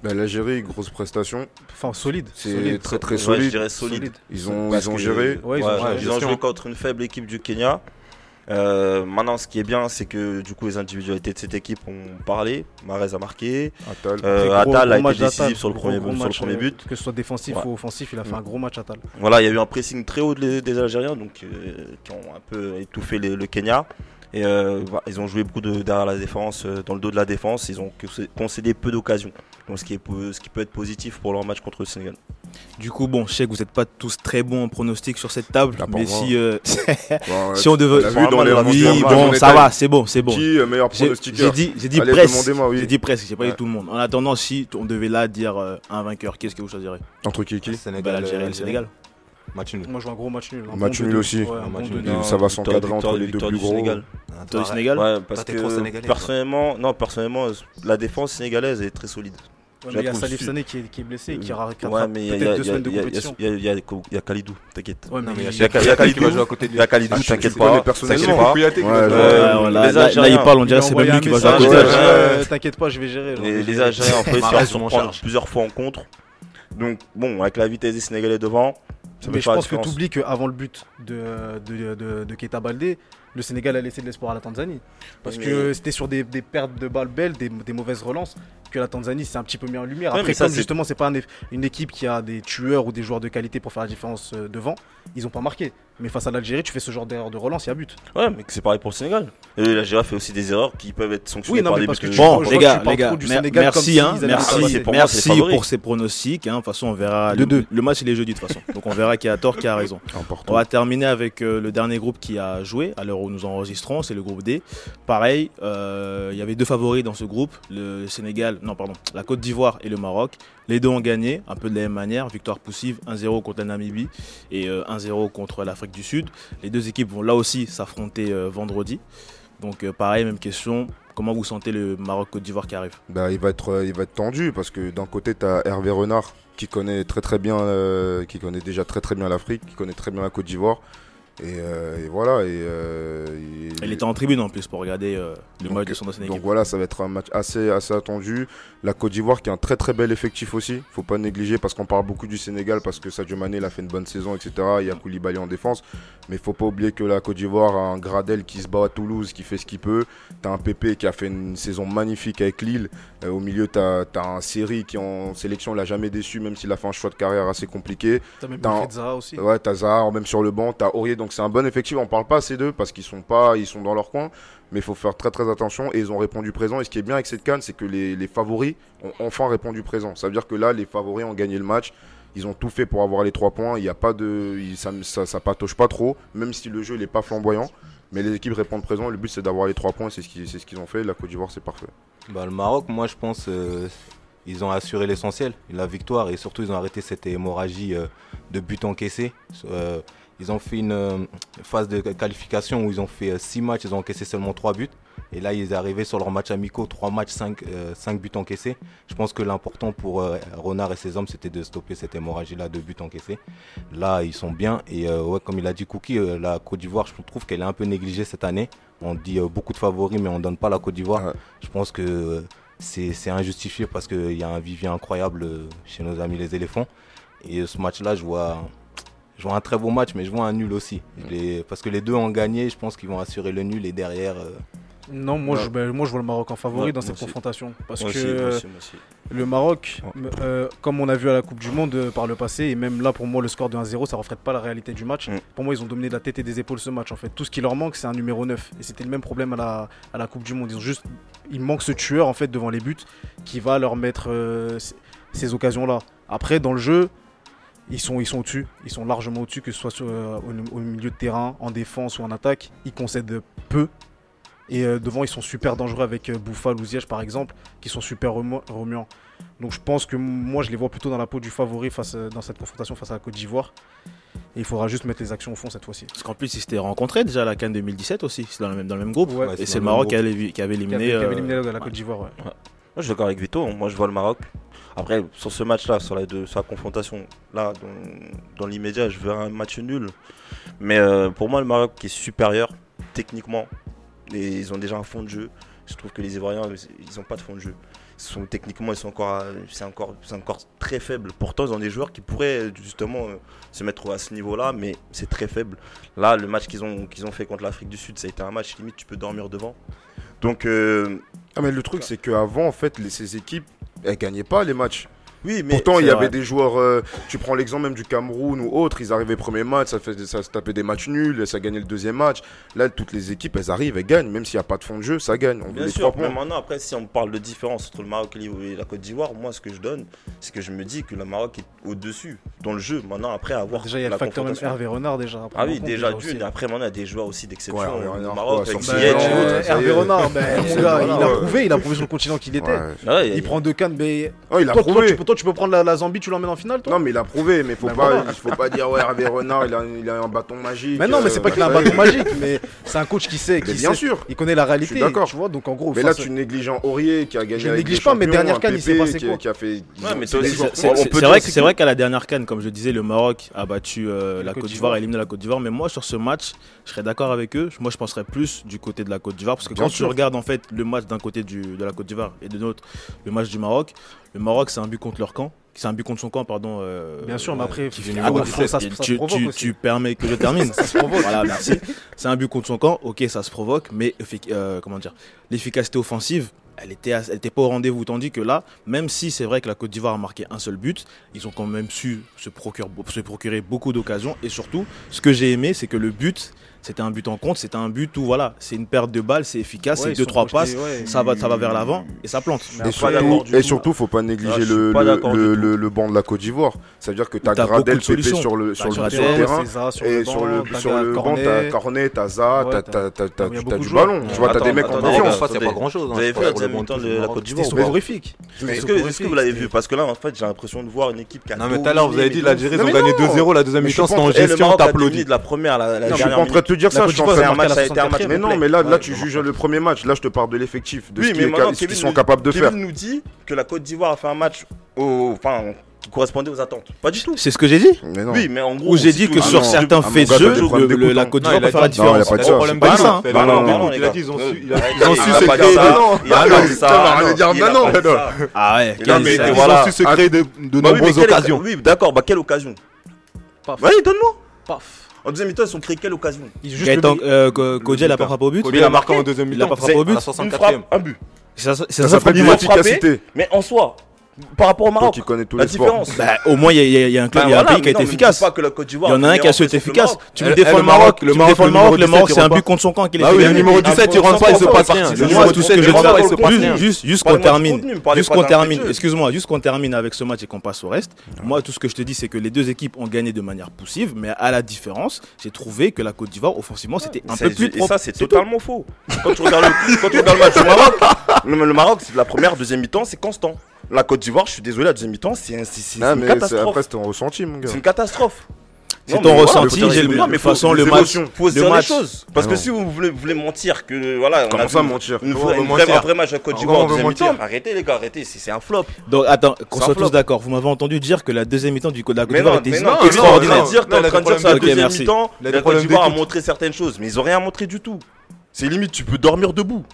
Bah, L'Algérie, grosse prestation. Enfin, solide. C'est très très Ouais, solide. je dirais solide. Ils ont, Parce ils ont que- géré. Ouais, ils ont Ouais, géré. ils ont gestion. joué contre une faible équipe du Kenya. Euh, maintenant, ce qui est bien, c'est que du coup, les individualités de cette équipe ont parlé. Marez a marqué. Attal. Euh, Attal a gros été décisif sur le premier, gros sur le match, premier euh, but. Que ce soit défensif Ouais. ou offensif, il a fait un gros match Attal. Voilà, il y a eu un pressing très haut des, des Algériens donc, euh, qui ont un peu étouffé les- le Kenya. Et euh, ils ont joué beaucoup de, derrière la défense, euh, dans le dos de la défense. Ils ont concé- concédé peu d'occasions. Donc, ce qui, est, po- ce qui peut être positif pour leur match contre le Sénégal. Du coup, bon, je sais que vous n'êtes pas tous très bons en pronostic sur cette table, mais si, euh, Bon, si on devait. vu dans les Oui, bon, ça va, c'est bon, c'est bon. Qui est meilleur J'ai j'ai pronostiqueur dit, j'ai dit presque. oui. J'ai dit presque, j'ai pas Ouais. dit tout le monde. En attendant, si on devait là dire euh, un vainqueur, qu'est-ce que vous choisirez? Entre qui et qui? Sénégal, bah, L'Algérie et le. Sénégal. Match nul. Moi, je vois un gros match nul. Un Match bon nul 2-2. aussi. Ouais, un Un bon match 2-2. nul. Non, ça va s'encadrer entre les deux plus du gros. Sénégal. Toi, Sénégal Ouais, parce Toi, que personnellement, non, personnellement, la défense sénégalaise est très solide. Ouais, Je mais il y a Salif Sané qui est, qui est blessé et qui aura qui Ouais, il il peut-être deux il y a- semaines de il y a- compétition. il y a- il y il Khalidou, t'inquiète. Ouais, il y a il- Il il Khalidou qui va jouer à côté de Il lui. y a Khalidou, Ah, t'inquiète pas. personnellement. Euh, là, il parle, on il dirait c'est même lui qui va jouer à côté. Euh. T'inquiète pas, je vais gérer. Les, Algériens ont réussi à Mahrez, se on m'en prendre charge. plusieurs fois en contre. Donc, bon, avec la vitesse des Sénégalais devant, ça Mais je pense que tu oublies qu'avant le but de, de, de, de Keita Baldé, le Sénégal a laissé de l'espoir à la Tanzanie. Parce Mais- que c'était sur des, des pertes de balles belles, des, des mauvaises relances, que la Tanzanie s'est un petit peu mis en lumière. Ouais, Après, ça, comme justement, c'est pas un une équipe qui a des tueurs ou des joueurs de qualité pour faire la différence euh, devant, ils ont pas marqué. Mais face à l'Algérie, tu fais ce genre d'erreur de relance, il y a but. Ouais, mais c'est pareil pour le Sénégal. Et l'Algérie fait aussi des erreurs qui peuvent être sanctionnées Oui, non, par mais des parce buts que Bon, je les gars, les gars, merci, hein, merci, merci pour ces pronostics. hein. De toute façon, on verra. De le, deux. le match, il est jeudi de toute façon. Donc, on verra qui a tort, qui a raison. On va terminer avec euh, le dernier groupe qui a joué à l'heure où nous enregistrons, c'est le groupe D. Pareil, euh, il y avait deux favoris dans ce groupe, le Sénégal, non pardon, la Côte d'Ivoire et le Maroc. Les deux ont gagné, un peu de la même manière, victoire poussive, 1-0 contre la Namibie et euh, 1-0 contre l'Afrique du Sud. Les deux équipes vont là aussi s'affronter euh, vendredi. Donc euh, pareil, même question, comment vous sentez le Maroc-Côte d'Ivoire qui arrive? Bah, il va être, euh, il va être tendu parce que d'un côté, tu as Hervé Renard qui connaît très très bien, euh, qui connaît déjà très très bien l'Afrique, qui connaît très bien la Côte d'Ivoire. Et, euh, et voilà. Et, euh, et- Elle était en tribune en plus pour regarder euh, le Donc, match de son ancienne Donc équipe. voilà, ça va être un match assez, assez attendu. La Côte d'Ivoire qui a un très très bel effectif aussi. Faut pas négliger parce qu'on parle beaucoup du Sénégal parce que Sadio Mané il a fait une bonne saison, etc. Il y a Koulibaly en défense. Mais faut pas oublier que la Côte d'Ivoire a un Gradel qui se bat à Toulouse, qui fait ce qu'il peut. T'as un Pépé qui a fait une saison magnifique avec Lille. Euh, au milieu, t'as as un Série qui en sélection l'a jamais déçu, même s'il a fait un choix de carrière assez compliqué. T'as même Dans- Wilfried Zaha aussi. Ouais, t'as Zahar même sur le banc, t'as Aurier, donc c'est un bon effectif. On parle pas ces deux parce qu'ils sont pas, ils sont dans leur coin, mais il faut faire très très attention. Et ils ont répondu présent. Et ce qui est bien avec cette canne, c'est que les, favoris ont enfin répondu présent. Ça veut dire que là, les favoris ont gagné le match. Ils ont tout fait pour avoir les trois points. Il y a pas de, ça, ça, ça patauge pas trop, même si le jeu il est pas flamboyant. Mais les équipes répondent présent. Le but c'est d'avoir les trois points. C'est ce qu'ils, ce ont fait. La Côte d'Ivoire c'est parfait. Bah, le Maroc, moi je pense, euh, ils ont assuré l'essentiel, la victoire, et surtout ils ont arrêté cette hémorragie euh, de buts encaissés. Euh, Ils ont fait une euh, phase de qualification où ils ont fait 6 matchs, ils ont encaissé seulement 3 buts. Et là, ils est arrivés sur leur match amicaux, 3 matchs, 5, buts encaissés. Je pense que l'important pour Renard et ses hommes, c'était de stopper cette hémorragie-là de buts encaissés. Là, ils sont bien. Et ouais, comme il a dit Cookie, la Côte d'Ivoire, je trouve qu'elle est un peu négligée cette année. On dit beaucoup de favoris, mais on ne donne pas la Côte d'Ivoire. Je pense que c'est injustifié parce qu'il y a un vivier incroyable chez nos amis les éléphants. Et ce match-là, je vois, je vois un très beau match, mais je vois un nul aussi. parce que les deux ont gagné, je pense qu'ils vont assurer le nul et derrière. Euh, non, moi, je, ben, moi je vois le Maroc en favori dans cette confrontation. Parce que le Maroc, euh, comme on a vu à la Coupe du Monde euh, par le passé, et même là pour moi le score de 1-0, ça ne reflète pas la réalité du match. Pour moi, ils ont dominé de la tête et des épaules ce match en fait. Tout ce qui leur manque, c'est un numéro 9. Et c'était le même problème à la, à la Coupe du Monde. Ils ont juste, il manque ce tueur en fait devant les buts qui va leur mettre ces occasions-là. Après, dans le jeu, ils sont, ils sont au-dessus, ils sont largement au-dessus, que ce soit euh, au, milieu de terrain, en défense ou en attaque. Ils concèdent peu. Et euh, devant, ils sont super dangereux avec euh, Bouffal ou Ziyech par exemple, qui sont super remuants. Donc je pense que moi, je les vois plutôt dans la peau du favori face, dans cette confrontation face à la Côte d'Ivoire. Et il faudra juste mettre les actions au fond cette fois-ci. Parce qu'en plus, ils s'étaient rencontrés déjà à la Cannes 2017 aussi. C'est dans le même, dans le même groupe. et c'est le Maroc qui, avait éliminé, qui avait, éliminé la Côte d'Ivoire. Moi, je suis d'accord avec Vito. Moi, je vois le Maroc après, sur ce match-là, sur, la, confrontation, là, dans, l'immédiat, je veux un match nul. Mais euh, pour moi, le Maroc est supérieur techniquement. Ils ont déjà un fond de jeu. Je trouve que les Ivoiriens, ils n'ont pas de fond de jeu. sont, techniquement, ils sont encore, c'est encore, encore très faible. Pourtant, ils ont des joueurs qui pourraient justement euh, se mettre à ce niveau-là, mais c'est très faible. Là, le match qu'ils ont, qu'ils ont fait contre l'Afrique du Sud, ça a été un match limite, tu peux dormir devant. Donc, euh, ah, mais le truc, c'est qu'avant, en fait, ces équipes, elle gagnait pas les matchs. Oui, mais Pourtant, il y avait des joueurs. Euh, tu prends l'exemple même du Cameroun ou autre, ils arrivaient premier match, ça, fait, ça se tapait des matchs nuls, ça gagnait le deuxième match. Là, toutes les équipes, elles arrivent, elles gagnent. Même s'il n'y a pas de fond de jeu, ça gagne. Bien sûr, mais maintenant, après, si on parle de différence entre le Maroc et la Côte d'Ivoire, moi, ce que je donne, c'est que je me dis que le Maroc est au-dessus dans le jeu. Maintenant, après avoir. Déjà, il y a le facteur Hervé Renard déjà. Ah oui, déjà d'une. Après, maintenant, il y a des joueurs aussi d'exception au Maroc. Hervé Renard, ben, mon gars, il a prouvé, il a prouvé sur le continent qu'il était. Il prend deux cannes, mais. Oh, il a prouvé. Toi, tu peux prendre la Zambie, tu l'emmènes en finale, toi Non, mais il a prouvé, mais faut, pas, faut pas dire, ouais, Hervé Renard, il a, il a un bâton magique. Mais non, mais c'est pas qu'il a un bâton magique, mais c'est un coach qui sait. Qui bien sûr. Il connaît la réalité. D'accord. Tu vois, donc en gros. Mais là, tu négliges Aurier qui a gagné. Je néglige pas, mais dernière canne, il s'est passé quoi Qui a fait. C'est vrai qu'à la dernière canne, comme je disais, le Maroc a battu euh, la Côte d'Ivoire, a éliminé la Côte d'Ivoire. Mais moi, sur ce match, je serais d'accord avec eux. Moi, je penserais plus du côté de la Côte d'Ivoire. Parce que quand tu regardes en fait le match d'un côté de la Côte d'Ivoire et de l'autre, le match du Maroc, le Maroc, c'est un but contre leur camp c'est un but contre son camp, pardon. Euh, Bien sûr, mais après, tu, tu, permets que je termine. ça se provoque. Voilà, merci. C'est un but contre son camp, ok, ça se provoque, mais euh, comment dire, l'efficacité offensive, elle était, elle était pas au rendez-vous. Tandis que là, même si c'est vrai que la Côte d'Ivoire a marqué un seul but, ils ont quand même su se procurer, se procurer beaucoup d'occasions. Et surtout, ce que j'ai aimé, c'est que le but, c'était un but en compte, c'était un but où voilà, c'est une perte de balles, c'est efficace, c'est deux trois passes, ça va, ça va vers l'avant et ça plante. Et surtout, et surtout, faut pas négliger le, le, le, banc de la Côte d'Ivoire. Ça veut dire que tu as Gradel, Pépé sur le sur le terrain et sur le sur le banc, t'as Cornet, t'as Za, t'as du ballon. Tu vois, t'as des mecs en confiance. Pas grand chose. Vous avez vu la deuxième mi-temps de la Côte d'Ivoire C'était horrifique. Est-ce que vous l'avez vu? Parce que là, en fait, j'ai l'impression de voir une équipe qui a. Non mais tout à l'heure, vous avez dit l'Algérie, ils ont gagné 2-0 la deuxième mi-temps, c'était en gestion, t'applaudis. de la première, la dernière. Je suis pas en train de te dire ça. Je en train match, ça a été un match. Mais non, mais là, là, tu juges le premier match. Là, je te parle de l'effectif, de ce qu'ils sont capables de faire. Kevin nous dit que la Côte d'Ivoire a fait un match au, enfin, qui correspondait aux attentes. Pas du tout. C'est ce que j'ai dit mais non. Oui, mais en gros. Où j'ai dit que sur certains faits de jeu, la Côte d'Ivoire peut faire la différence. Non, il n'y a pas de problème. Pas ça. Non, non, il a dit ils ont su. Ils ont su se créer. Non, non, non. Ah ouais. Ils ont su se créer de nombreuses occasions. Oui, d'accord. Bah, quelle occasion? Vas-y, donne-moi. Paf. En deuxième mi-temps, ils ont créé quelle occasion? Gaëtan euh, Kodja, il a pas frappé au but Il a marqué en deuxième mi-temps. Il a pas frappé au but. Un but. Ça s'appelle l'efficacité. Mais en soi, par rapport au Maroc. Qui connaît tous la les différence. Bah, au moins, il y, y, a un, club, bah, y a un pays qui a été efficace. Pas que la Côte d'Ivoire. Il y en a un qui a su être efficace. Tu me défends le Maroc. Le Maroc, le Maroc, le Maroc, c'est un but contre son camp qu'il est. Ah oui, le numéro 17, il rentre pas, il se passe rien. Le numéro 17, il rentre pas, il se passe rien. Juste qu'on termine. Juste qu'on termine. Excuse-moi, juste qu'on termine avec ce match et qu'on passe au reste. Moi, tout ce que je te dis, c'est que les deux équipes ont gagné de manière poussive, mais à la différence, j'ai trouvé que la Côte d'Ivoire, offensivement, c'était un peu plus. Et ça, c'est totalement faux. Quand tu regardes le match du Maroc, le Maroc, c'est la première, deuxième mi-temps, c'est constant. La Côte d'Ivoire, je suis désolé, la deuxième mi-temps, c'est une catastrophe. Après, c'était ressenti, mon gars. C'est une catastrophe. C'est ton mais ressenti, j'ai le- non, de mais toute façon, le match. Faut se dire les choses. Parce Ah que non. si vous voulez, vous voulez mentir que voilà, on Comment a ça mentir une on un vrai match à Côte Comment d'Ivoire on en deuxième mentir mi-temps. Arrêtez les gars, arrêtez, c'est c'est un flop. Donc attends, qu'on C'est un soit tous d'accord. Vous m'avez entendu dire que la deuxième mi-temps du Côte Mais d'Ivoire était mais extraordinaire. en train de dire, en train de dire sur la deuxième mi-temps, la Côte d'Ivoire a montré certaines choses, mais ils ont rien montré du tout. C'est limite, tu peux dormir debout.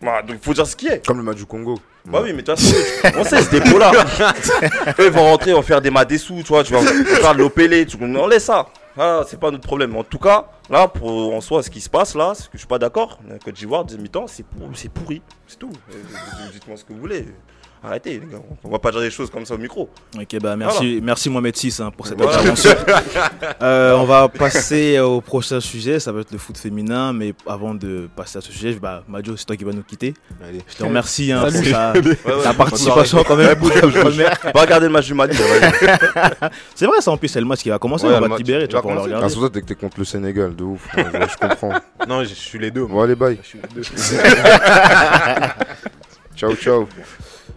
Voilà, donc faut dire ce qui est. Comme le match du Congo. Bah oui, mais de toute façon, on sait ce dépôt-là. Eux, ils vont rentrer, ils vont faire des mats des sous, tu vois, tu vas faire de l'opélé, tu... on laisse ça. Ah, c'est pas notre problème. En tout cas, là, pour en soi, ce qui se passe là, c'est que je suis pas d'accord. La Côte d'Ivoire, deuxième mi-temps, c'est pour- c'est pourri, c'est tout. Euh, Dites-moi ce que vous voulez. Arrêtez, les gars. On va pas dire des choses comme ça au micro. Ok, bah merci, merci Mohamed 6 pour cette Voilà. intervention. Euh, on va passer au prochain sujet, ça va être le foot féminin, mais avant de passer à ce sujet, bah, Majo, c'est toi qui vas nous quitter. Allez. Je te remercie hein, pour ta, Ouais, ouais, ta bonne participation quand même. Va regarder le match du Mali. C'est vrai, ça en plus, c'est le match qui va commencer, Ouais, on va le te libérer, tu vas pouvoir le. Ah, regarder. ça que t'es contre le Sénégal, de ouf. Ouais, je, je comprends. Non, je suis les deux. Bon, allez, bye. Ciao, ciao.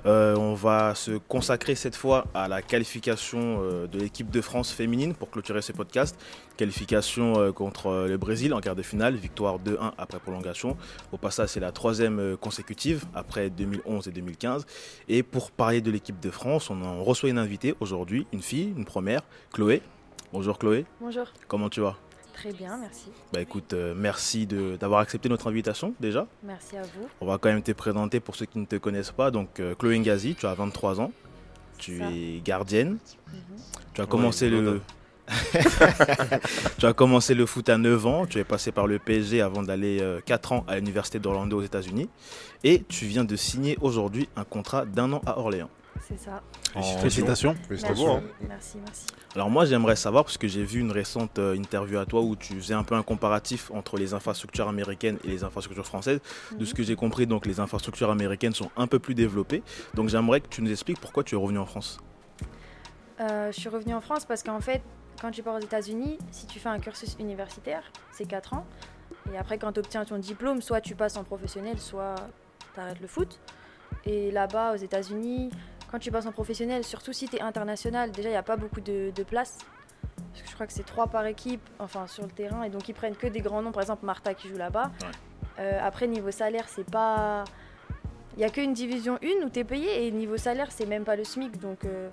Euh, on va se consacrer cette fois à la qualification euh, de l'équipe de France féminine pour clôturer ce podcast. Qualification euh, contre le Brésil en quart de finale, victoire 2-1 après prolongation. Au passage, c'est la troisième consécutive après 2011 et 2015. Et pour parler de l'équipe de France, on, en reçoit une invitée aujourd'hui, une fille, une première, Chloé. Bonjour Chloé, Bonjour. comment tu vas? Très bien, merci. Bah écoute, euh, merci de- d'avoir accepté notre invitation déjà. Merci à vous. On va quand même te présenter pour ceux qui ne te connaissent pas. Donc, euh, Chloé Ngazi, tu as 23 ans. Tu Ça. es gardienne. Mhm. Tu as commencé Ouais, le. tu as commencé le foot à 9 ans. Tu es passé par le PSG avant d'aller 4 ans à l'université d'Orlando aux États-Unis. Et tu viens de signer aujourd'hui un contrat d'un an à Orléans. C'est ça. Félicitations. Merci. Félicitations. merci, merci. Alors moi j'aimerais savoir, parce que j'ai vu une récente euh, interview à toi où tu faisais un peu un comparatif entre les infrastructures américaines et les infrastructures françaises. De ce Mhm. que j'ai compris, donc les infrastructures américaines sont un peu plus développées. Donc j'aimerais que tu nous expliques pourquoi tu es revenu en France. Euh, je suis revenue en France parce qu'en fait, quand tu pars aux États-Unis, si tu fais un cursus universitaire, c'est 4 ans. Et après, quand tu obtiens ton diplôme, soit tu passes en professionnel, soit tu arrêtes le foot. Et là-bas, aux États-Unis, quand tu passes en professionnel, surtout si tu es international, déjà, il n'y a pas beaucoup de, de place. Parce que je crois que c'est 3 par équipe, enfin sur le terrain, et donc ils prennent que des grands noms. Par exemple, Martha qui joue là-bas. Ouais. Euh, après, niveau salaire, c'est pas. Il n'y a qu'une division 1 où tu es payé, et niveau salaire, c'est même pas le SMIC. Donc. euh,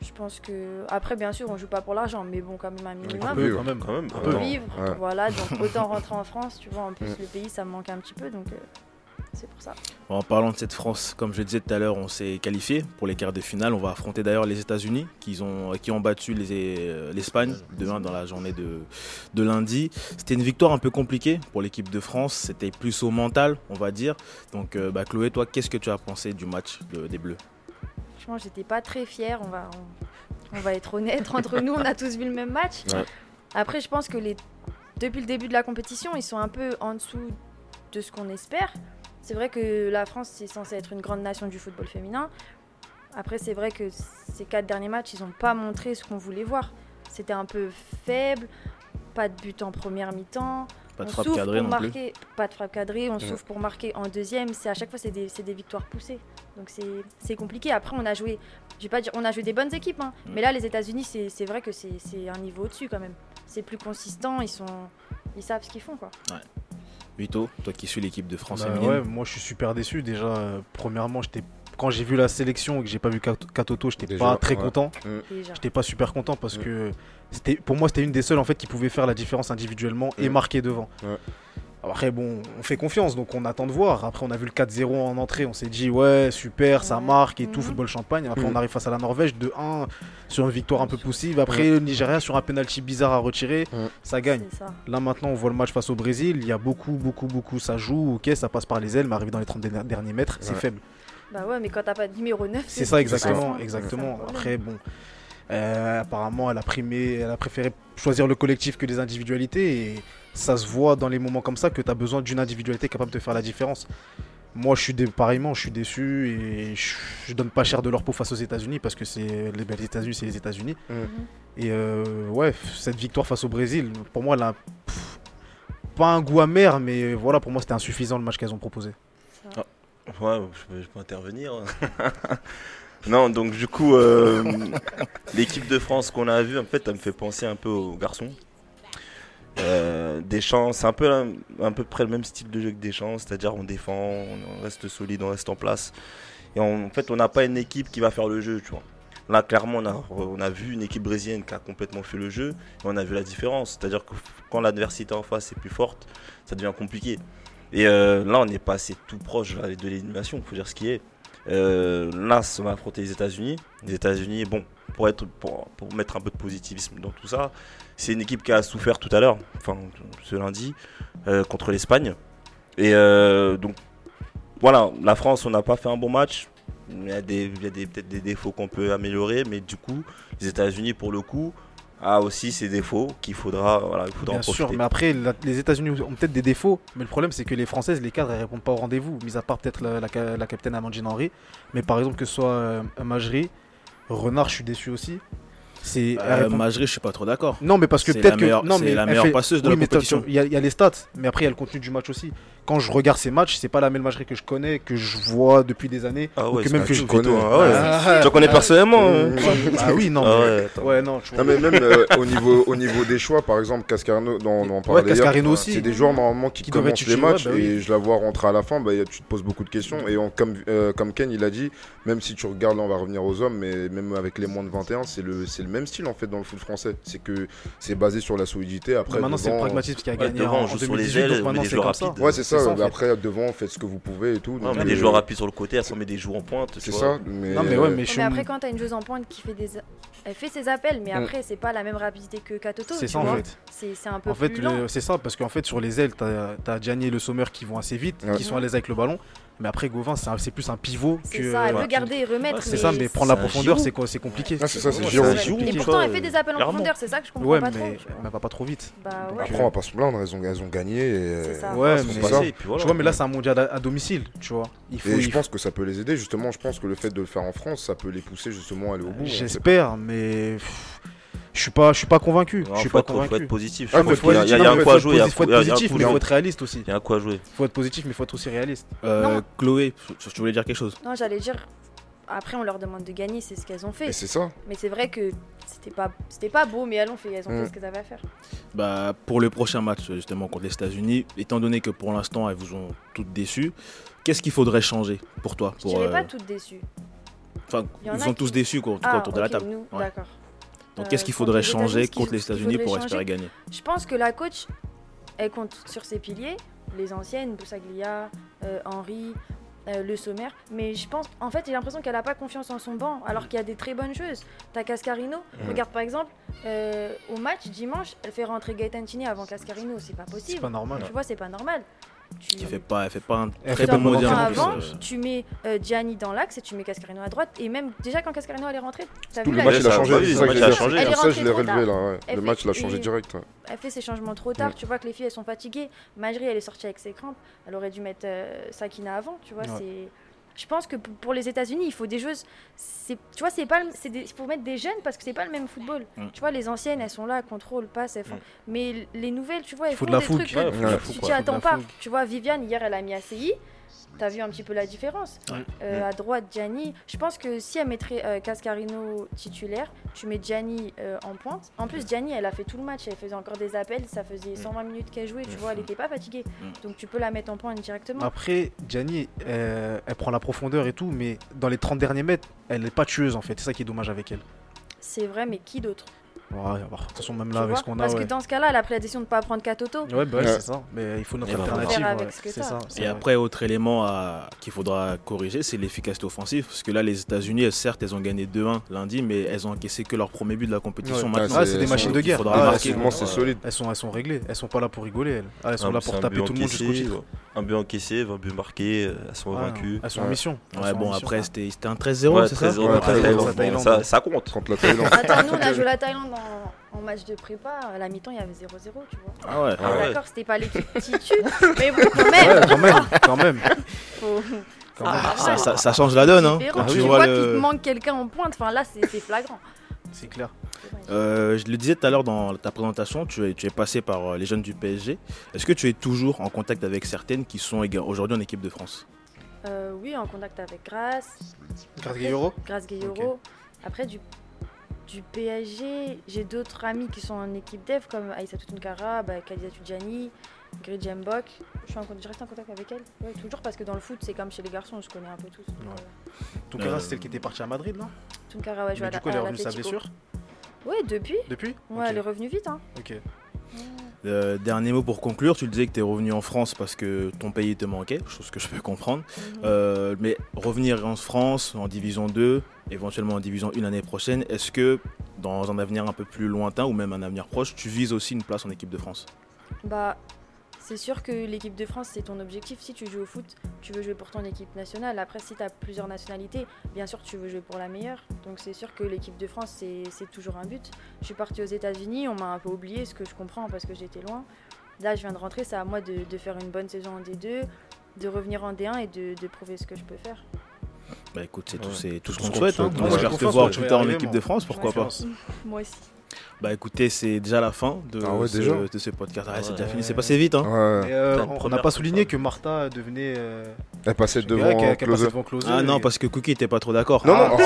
je pense que. Après, bien sûr, on joue pas pour l'argent, mais bon, quand même un minimum. quand même. Quand même. Ouais. Vivre, Ouais. voilà, donc autant rentrer en France, tu vois. En plus, le pays, ça me manque un petit peu, donc euh, c'est pour ça. En parlant de cette France, comme je le disais tout à l'heure, on s'est qualifié pour les quarts de finale. On va affronter d'ailleurs les États-Unis qui ont, qui ont battu les- euh, l'Espagne demain dans la journée de, de lundi. C'était une victoire un peu compliquée pour l'équipe de France. C'était plus au mental, on va dire. Donc, euh, bah, Chloé, toi, qu'est-ce que tu as pensé du match de- des Bleus? Franchement, j'étais pas très fière, on va, on, on va être honnête. Entre nous, on a tous vu le même match. Ouais. Après, je pense que les, depuis le début de la compétition, ils sont un peu en dessous de ce qu'on espère. C'est vrai que la France, c'est censé être une grande nation du football féminin. Après, c'est vrai que ces quatre derniers matchs, ils n'ont pas montré ce qu'on voulait voir. C'était un peu faible, pas de but en première mi-temps. Pas de On frappe souffre cadrée plus. marquer, Pas de frappe cadrée, on souffre pour marquer en deuxième. C'est à chaque fois c'est des, c'est des victoires poussées. Donc c'est c'est compliqué. Après on a joué, je vais pas dire, on a joué des bonnes équipes, hein. Mm. mais là les États-Unis c'est c'est vrai que c'est c'est un niveau au-dessus quand même. C'est plus consistant, ils sont, ils savent ce qu'ils font quoi. Vito, toi qui suis l'équipe de France Bah ouais, moi je suis super déçu. Déjà, euh, premièrement, j'étais quand j'ai vu la sélection et que j'ai pas vu Kat- Katoto, j'étais pas très ouais. content. Déjà. J'étais pas super content parce Ouais. que c'était pour moi c'était une des seules en fait qui pouvait faire la différence individuellement et Ouais. marquer devant. Ouais. Après bon, on fait confiance donc on attend de voir. Après on a vu le 4-0 en entrée, on s'est dit ouais super, ça marque et tout Mhm. football champagne. Après Mhm. on arrive face à la Norvège de 1 sur une victoire un peu poussive. Après le Nigeria sur un penalty bizarre à retirer, ça gagne. Là maintenant on voit le match face au Brésil, il y a beaucoup beaucoup beaucoup ça joue, OK, ça passe par les ailes mais arrivé dans les 30 derniers- mètres, c'est Ouais. faible. Bah ouais, mais quand t'as pas de numéro 9, C'est ça exactement, c'est exactement. Après bon, euh, apparemment elle a primé, elle a préféré choisir le collectif que les individualités et ça se voit dans les moments comme ça que tu as besoin d'une individualité capable de faire la différence. Moi, je suis dé- pareillement, je suis déçu et je, je donne pas cher de leur peau face aux États-Unis parce que c'est les, États-Unis, c'est les États-Unis. Mhm. Et euh, ouais, cette victoire face au Brésil, pour moi, elle a pff, pas un goût amer, mais voilà, pour moi, c'était insuffisant le match qu'elles ont proposé. Ouais, je peux, je peux intervenir. Non, donc du coup, euh, l'équipe de France qu'on a vue, en fait, elle me fait penser un peu aux garçons. Euh, Deschamps, c'est un peu, un, peu près le même style de jeu que Deschamps, c'est-à-dire on défend, on reste solide, on reste en place. Et en fait, on n'a pas une équipe qui va faire le jeu, tu vois. Là, clairement, on a, vu une équipe brésilienne qui a complètement fait le jeu et on a vu la différence. C'est-à-dire que quand l'adversité en face est plus forte, ça devient compliqué. Et euh, là, on est passé tout proche de l'élimination, il faut dire ce qui est. Euh, là, on va affronter les États-Unis. Les États-Unis, bon, pour, être, pour mettre un peu de positivisme dans tout ça, c'est une équipe qui a souffert tout à l'heure, enfin ce lundi, euh, contre l'Espagne. Et euh, donc, voilà, la France, on n'a pas fait un bon match. Il y a, des, il y a des- peut-être des défauts qu'on peut améliorer, mais du coup, les États-Unis, pour le coup, a aussi ses défauts qu'il faudra, voilà, il faudra en Bien sûr, mais après, la- les États-Unis ont peut-être des défauts, mais le problème, c'est que les Françaises, les cadres, elles répondent pas au rendez-vous, mis à part peut-être la, la, ca- la capitaine Amandine Henry. Mais par exemple, que ce soit euh, Majri, Renard, je suis déçu aussi. C'est. Euh, Majri, je suis pas trop d'accord. Non, mais parce que C'est peut-être que. non, c'est mais la elle meilleure fait- passeuse de oui, la compétition. Il y, y a les stats, mais après, il y a le contenu du match aussi. Quand je regarde ces matchs, c'est pas la même Majri que je connais, que je vois depuis des années. Ah ou que même que je hein. Ah ouais. Ah, Tu la connais personnellement hein. Ah oui, non. Ah mais- ouais, non, mais même euh, au, niveau, au niveau des choix, par exemple, Cascarino, dont on en parlait hier, Cascarino aussi. c'est des joueurs normalement qui, Qui commencent les matchs bah oui. et je la vois rentrer à la fin, bah, tu te poses beaucoup de questions. Et on- comme, euh, comme Ken il a dit, même si tu regardes, là on va revenir aux hommes, mais même avec les moins de 21, c'est le, c'est le même style en fait dans le foot français. C'est que c'est basé sur la solidité. Après, maintenant, c'est le pragmatisme qui a gagné devant, en, on en joue sur les 2018, ailes, donc maintenant c'est joueurs comme ça. rapides. Ouais, c'est ça. Ça, mais fait. après, devant, faites ce que vous pouvez et tout. Non, donc, mais des euh, joueurs rapides sur le côté, elle s'en met des joueurs en pointe. C'est ça. Mais, Non, mais ouais, mais après, quand t'as une joueuse en pointe qui fait des. Elle fait ses appels, mais Mm. après, c'est pas la même rapidité que Katoto. C'est ça en fait. C'est c'est un peu En fait, plus le- lent. c'est ça, parce qu'en fait, sur les ailes, t'as as Gianni et le Sommer qui vont assez vite, Ouais. qui sont à l'aise avec le ballon. Mais après, Gauvin, c'est c'est plus un pivot C'est que. ça, elle veut garder et remettre. C'est ça, mais prendre la c'est profondeur, c'est quoi C'est compliqué. Ah, c'est ça, c'est c'est Et pourtant, elle fait des appels en profondeur, c'est ça que je comprends Ouais, pas mais elle va pas trop vite. Bah ouais. Après, on va pas se plaindre, elles ont, elles ont gagné. Et, euh, C'est ça. Ouais, mais. Tu vois, mais là, c'est un mondial à, à domicile, tu vois. Il faut. Et il je pense que ça peut les aider, justement. Je pense que le fait de le faire en France, ça peut les pousser justement à aller au bout. J'espère, mais. Je suis pas, je suis pas convaincu. Non, Je suis faut pas être- faut être convaincu. positif. Ah, je y a- il y a- y a un jouer. il faut coup- être positif, coup mais faut être réaliste aussi. Il y a un quoi jouer. Faut être positif, mais il faut être aussi réaliste. Euh. Chloé, tu voulais dire quelque chose Non, j'allais dire. Après, on leur demande de gagner, c'est ce qu'elles ont fait. c'est ça. Mais c'est vrai que c'était pas, c'était pas beau, mais elles ont fait, elles ont fait ce qu'elles avaient à faire. bah, Pour le prochain match, justement, contre les États-Unis, étant donné que pour l'instant, elles vous ont toutes déçues, qu'est-ce qu'il faudrait changer pour toi Je pour, dirais euh, pas toutes déçues. Enfin, ils sont tous déçus quoi, en tout cas, Ah, autour de la ok, table. d'accord. Donc, Euh, qu'est-ce qu'il faudrait changer contre les États-Unis pour espérer gagner? Je pense que la coach, elle compte sur ses piliers, les anciennes, Boussaglia, euh, Henry, euh, le sommaire. Mais je pense, en fait, j'ai l'impression qu'elle n'a pas confiance en son banc, alors qu'il y a des très bonnes choses. T'as Cascarino, regarde par exemple, euh, au match dimanche, elle fait rentrer Gaetantini avant Cascarino, c'est pas C'est possible. pas normal. Tu vois, c'est pas normal. Tu, Qui fait pas, elle fait pas un Elle très bon mondial avant, euh. tu mets euh, Gianni dans l'axe et tu mets Cascarino à droite. Et même déjà quand Cascarino elle est rentrée, t'as vu le là, match, il a changé. C'est le ça que match je a l'ai- changé. Je relevé là. ouais. Le fait- match, il a changé direct. ouais. elle fait ses changements trop tard. Tu vois que les filles elles sont fatiguées. Majri elle est sortie avec ses crampes. Elle aurait dû mettre euh, Sakina avant. Tu vois, c'est. Je pense que pour les États-Unis, il faut des joueuses. C'est, tu vois, c'est pas. C'est faut mettre des jeunes parce que c'est pas le même football. Mm. Tu vois, les anciennes, elles sont là, contrôle, passe, elles font. Mais les nouvelles, tu vois, elles Il faut font de la des fougue. trucs que Ouais, tu- t'y attends pas. fougue. Tu vois, Viviane hier, elle a mis ACI. T'as vu un petit peu la différence. Ouais. Euh, À droite, Gianni. Je pense que si elle mettrait euh, Cascarino titulaire, tu mets Gianni euh, en pointe. En plus, Gianni, elle a fait tout le match. Elle faisait encore des appels. Ça faisait 120 minutes qu'elle jouait. Tu vois, elle n'était pas fatiguée. Donc tu peux la mettre en pointe directement. Après, Gianni, euh, elle prend la profondeur et tout, mais dans les 30 derniers mètres, elle n'est pas tueuse en fait. C'est ça qui est dommage avec elle. C'est vrai, mais qui d'autre? Ouais, alors, de toute façon, même Tu là, avec ce qu'on a, Parce ouais. que dans ce cas-là, elle a pris la décision de ne pas prendre Katoto. Ouais, bah ouais, c'est ça. Mais il faut notre Et bah, alternative. ouais. ce que C'est t'as. ça. Et vrai. après, autre élément à- qu'il faudra corriger, c'est l'efficacité offensive. Parce que là, les États-Unis, certes, elles ont gagné 2-1 lundi, mais elles ont encaissé que leur premier but de la compétition Ouais. maintenant. Ah, c'est des machines de guerre. faudra Ah, c'est solide. Elles sont, elles sont réglées. Elles sont pas là pour rigoler. Elles, Ah, elles sont Un- là pour taper but tout le monde jusqu'au encaissé, titre. Un but encaissé, 20 buts marqués, elles sont vaincues. elles sont en mission. Ouais, bon, après, c'était c'était un 13-0, Ouais, c'est ça 13-0 Ouais, contre la 13-0 Thaïlande. contre la Bon, Thaïlande. ça, ça compte. Contre la Thaïlande. Attends, nous, on a joué la Thaïlande en, en match de prépa. À la mi-temps, il y avait 0-0, tu vois. Ah ouais. Ah Alors, ouais. D'accord, c'était pas l'équipe titu, mais bon, quand même. Ouais, quand même, quand même. faut- Quand Ah, même. Ça, ça- ça change la donne. Hein, quand tu tu vois vois qu'il te manque quelqu'un en pointe. Enfin, là, c'est flagrant. C'est clair. Euh, je le disais tout à l'heure dans ta présentation, tu es, tu es passé par euh, les jeunes du PSG. Est-ce que tu es toujours en contact avec certaines qui sont aujourd'hui en équipe de France? Euh, oui, en contact avec Grace, Grâce Gayoro Grace Gayoro. Après, du, du PSG, j'ai d'autres amis qui sont en équipe dev comme Aïssa Tunkara, bah, Khadija Tudjani, Grid Jambok. Je suis en, direct en contact avec elle. Ouais, toujours parce que dans le foot, c'est comme chez les garçons, je connais un peu tous. Ouais. euh, Tunkara, Euh, c'est celle qui était partie à Madrid, non? Tunkara, ouais, joue Mais à du la- coup, elle est revenue sa blessure? Ouais, depuis. Depuis? Ouais, elle est revenue vite. Hein. Ok. Euh, dernier mot pour conclure, tu disais que tu es revenu en France parce que ton pays te manquait, chose que je peux comprendre. Mhm. Euh, mais revenir en France, en Division 2, éventuellement en Division 1 l'année prochaine, est-ce que dans un avenir un peu plus lointain ou même un avenir proche, tu vises aussi une place en équipe de France? Bah, c'est sûr que l'équipe de France, c'est ton objectif. Si tu joues au foot, tu veux jouer pour ton équipe nationale. Après, si tu as plusieurs nationalités, bien sûr, tu veux jouer pour la meilleure. Donc, c'est sûr que l'équipe de France, c'est toujours un but. Je suis partie aux États-Unis, on m'a un peu oublié, ce que je comprends parce que j'étais loin. Là, je viens de rentrer, c'est à moi de, de faire une bonne saison en D2, de revenir en D1 et de, de prouver ce que je peux faire. Bah écoute, c'est tout, Ouais, c'est tout ce tout qu'on ce te qu'on souhaite. te hein. On Ouais, espère te voir tout le temps en équipe de France, pourquoi Ouais, pas. Moi aussi. Bah écoutez, c'est déjà la fin de, Ah ouais, ce, déjà de ce podcast. Ah, c'est Ouais. déjà fini, c'est passé vite. Hein. Ouais. Et, euh, on- n'a pas souligné que Martha devenait. euh, Elle passait devant a- a Klose Ah non, et- parce que Cookie était pas trop d'accord. Non, non, Ah.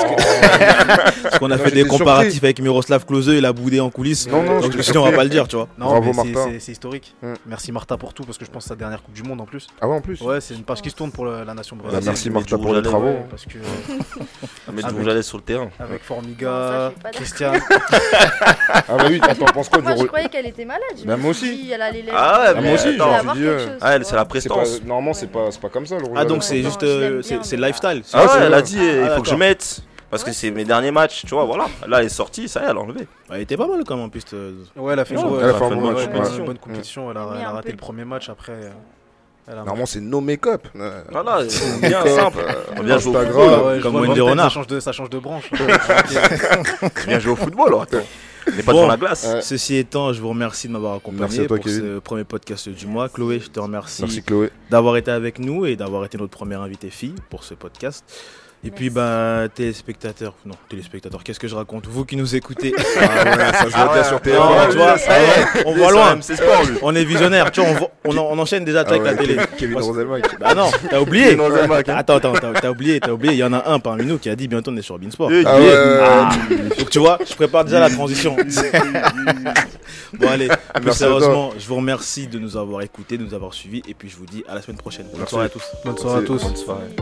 parce qu'on a Non, fait des comparatifs surpris. avec Miroslav Klose et la boudé en coulisses. Non, non, Donc je dit, on va pas le dire, tu vois. Non, Bravo, mais c'est- Martha. c'est c'est historique. Mm. Merci Martha pour tout, parce que je pense que c'est sa dernière Coupe du Monde en plus. Ah ouais, en plus Ouais, c'est une page qui se tourne pour la, nation Bah, brésilienne. Merci Martha pour les travaux. Parce que Mais à lèvres sur le terrain. avec Formiga. Christian. Ah bah oui, attends, pense quoi du Moi, je rouge croyais qu'elle était malade. Je Bah, me moi suis aussi. dit, elle allait les- Ah ouais, mais allait aussi, avoir j'ai dit, quelque euh, chose, Ah, elle, c'est la. C'est pas, prestance. normalement, c'est pas, c'est pas comme ça le rouge Ah donc lèvres. c'est non, juste, je euh, c'est c'est lifestyle. c'est Ah ouais, elle a dit, il Ah, faut que je d'accord. mette. Parce que Ouais, c'est c'est mes derniers matchs, tu vois, voilà. Là, elle est sortie, ça y est, elle a enlevé. Elle était pas mal quand même en piste. euh, Ouais, elle a fait, Ouais, une, elle ouais, a elle fait a une fait bonne compétition. bonne compétition. Elle Elle a elle a raté peu le premier match après. euh, elle a Normalement, c'est no make-up. Voilà, c'est bien simple. On vient jouer au football. comme Wendy Renard. Ça change de, ça change de branche. On vient jouer au football, alors, attends. On n'est pas Bon. devant la glace. Ouais. Ceci étant, je vous remercie de m'avoir accompagné Merci à toi, pour Kevin. ce premier podcast du mois. Chloé, je te remercie, Merci Chloé. d'avoir été avec nous et d'avoir été notre première invitée fille pour ce podcast. Et puis, bah, téléspectateurs, non, téléspectateurs, qu'est-ce que je raconte? Vous qui nous écoutez, Ah ouais, ça se voit bien sur tes Non, ouais, tu vois, lui, ça y est. on voit loin, Sport, lui. on est visionnaire, tu vois, on, voit- on, en- on enchaîne déjà Ah avec ouais, la télé. Kevin Roselmack. Bah non, t'as oublié. Hein. Attends, attends, t'as t'as oublié, t'as oublié. Il y en a un parmi nous qui a dit bientôt on est sur Beansport. Eh, Ah ouais. Ah, donc tu vois, je prépare déjà la transition. bon allez, plus Merci à sérieusement, je vous remercie de nous avoir écoutés, de nous avoir suivis, et puis je vous dis à la semaine prochaine. Bonne soirée à tous. Bonne soirée à tous. Bonne soirée.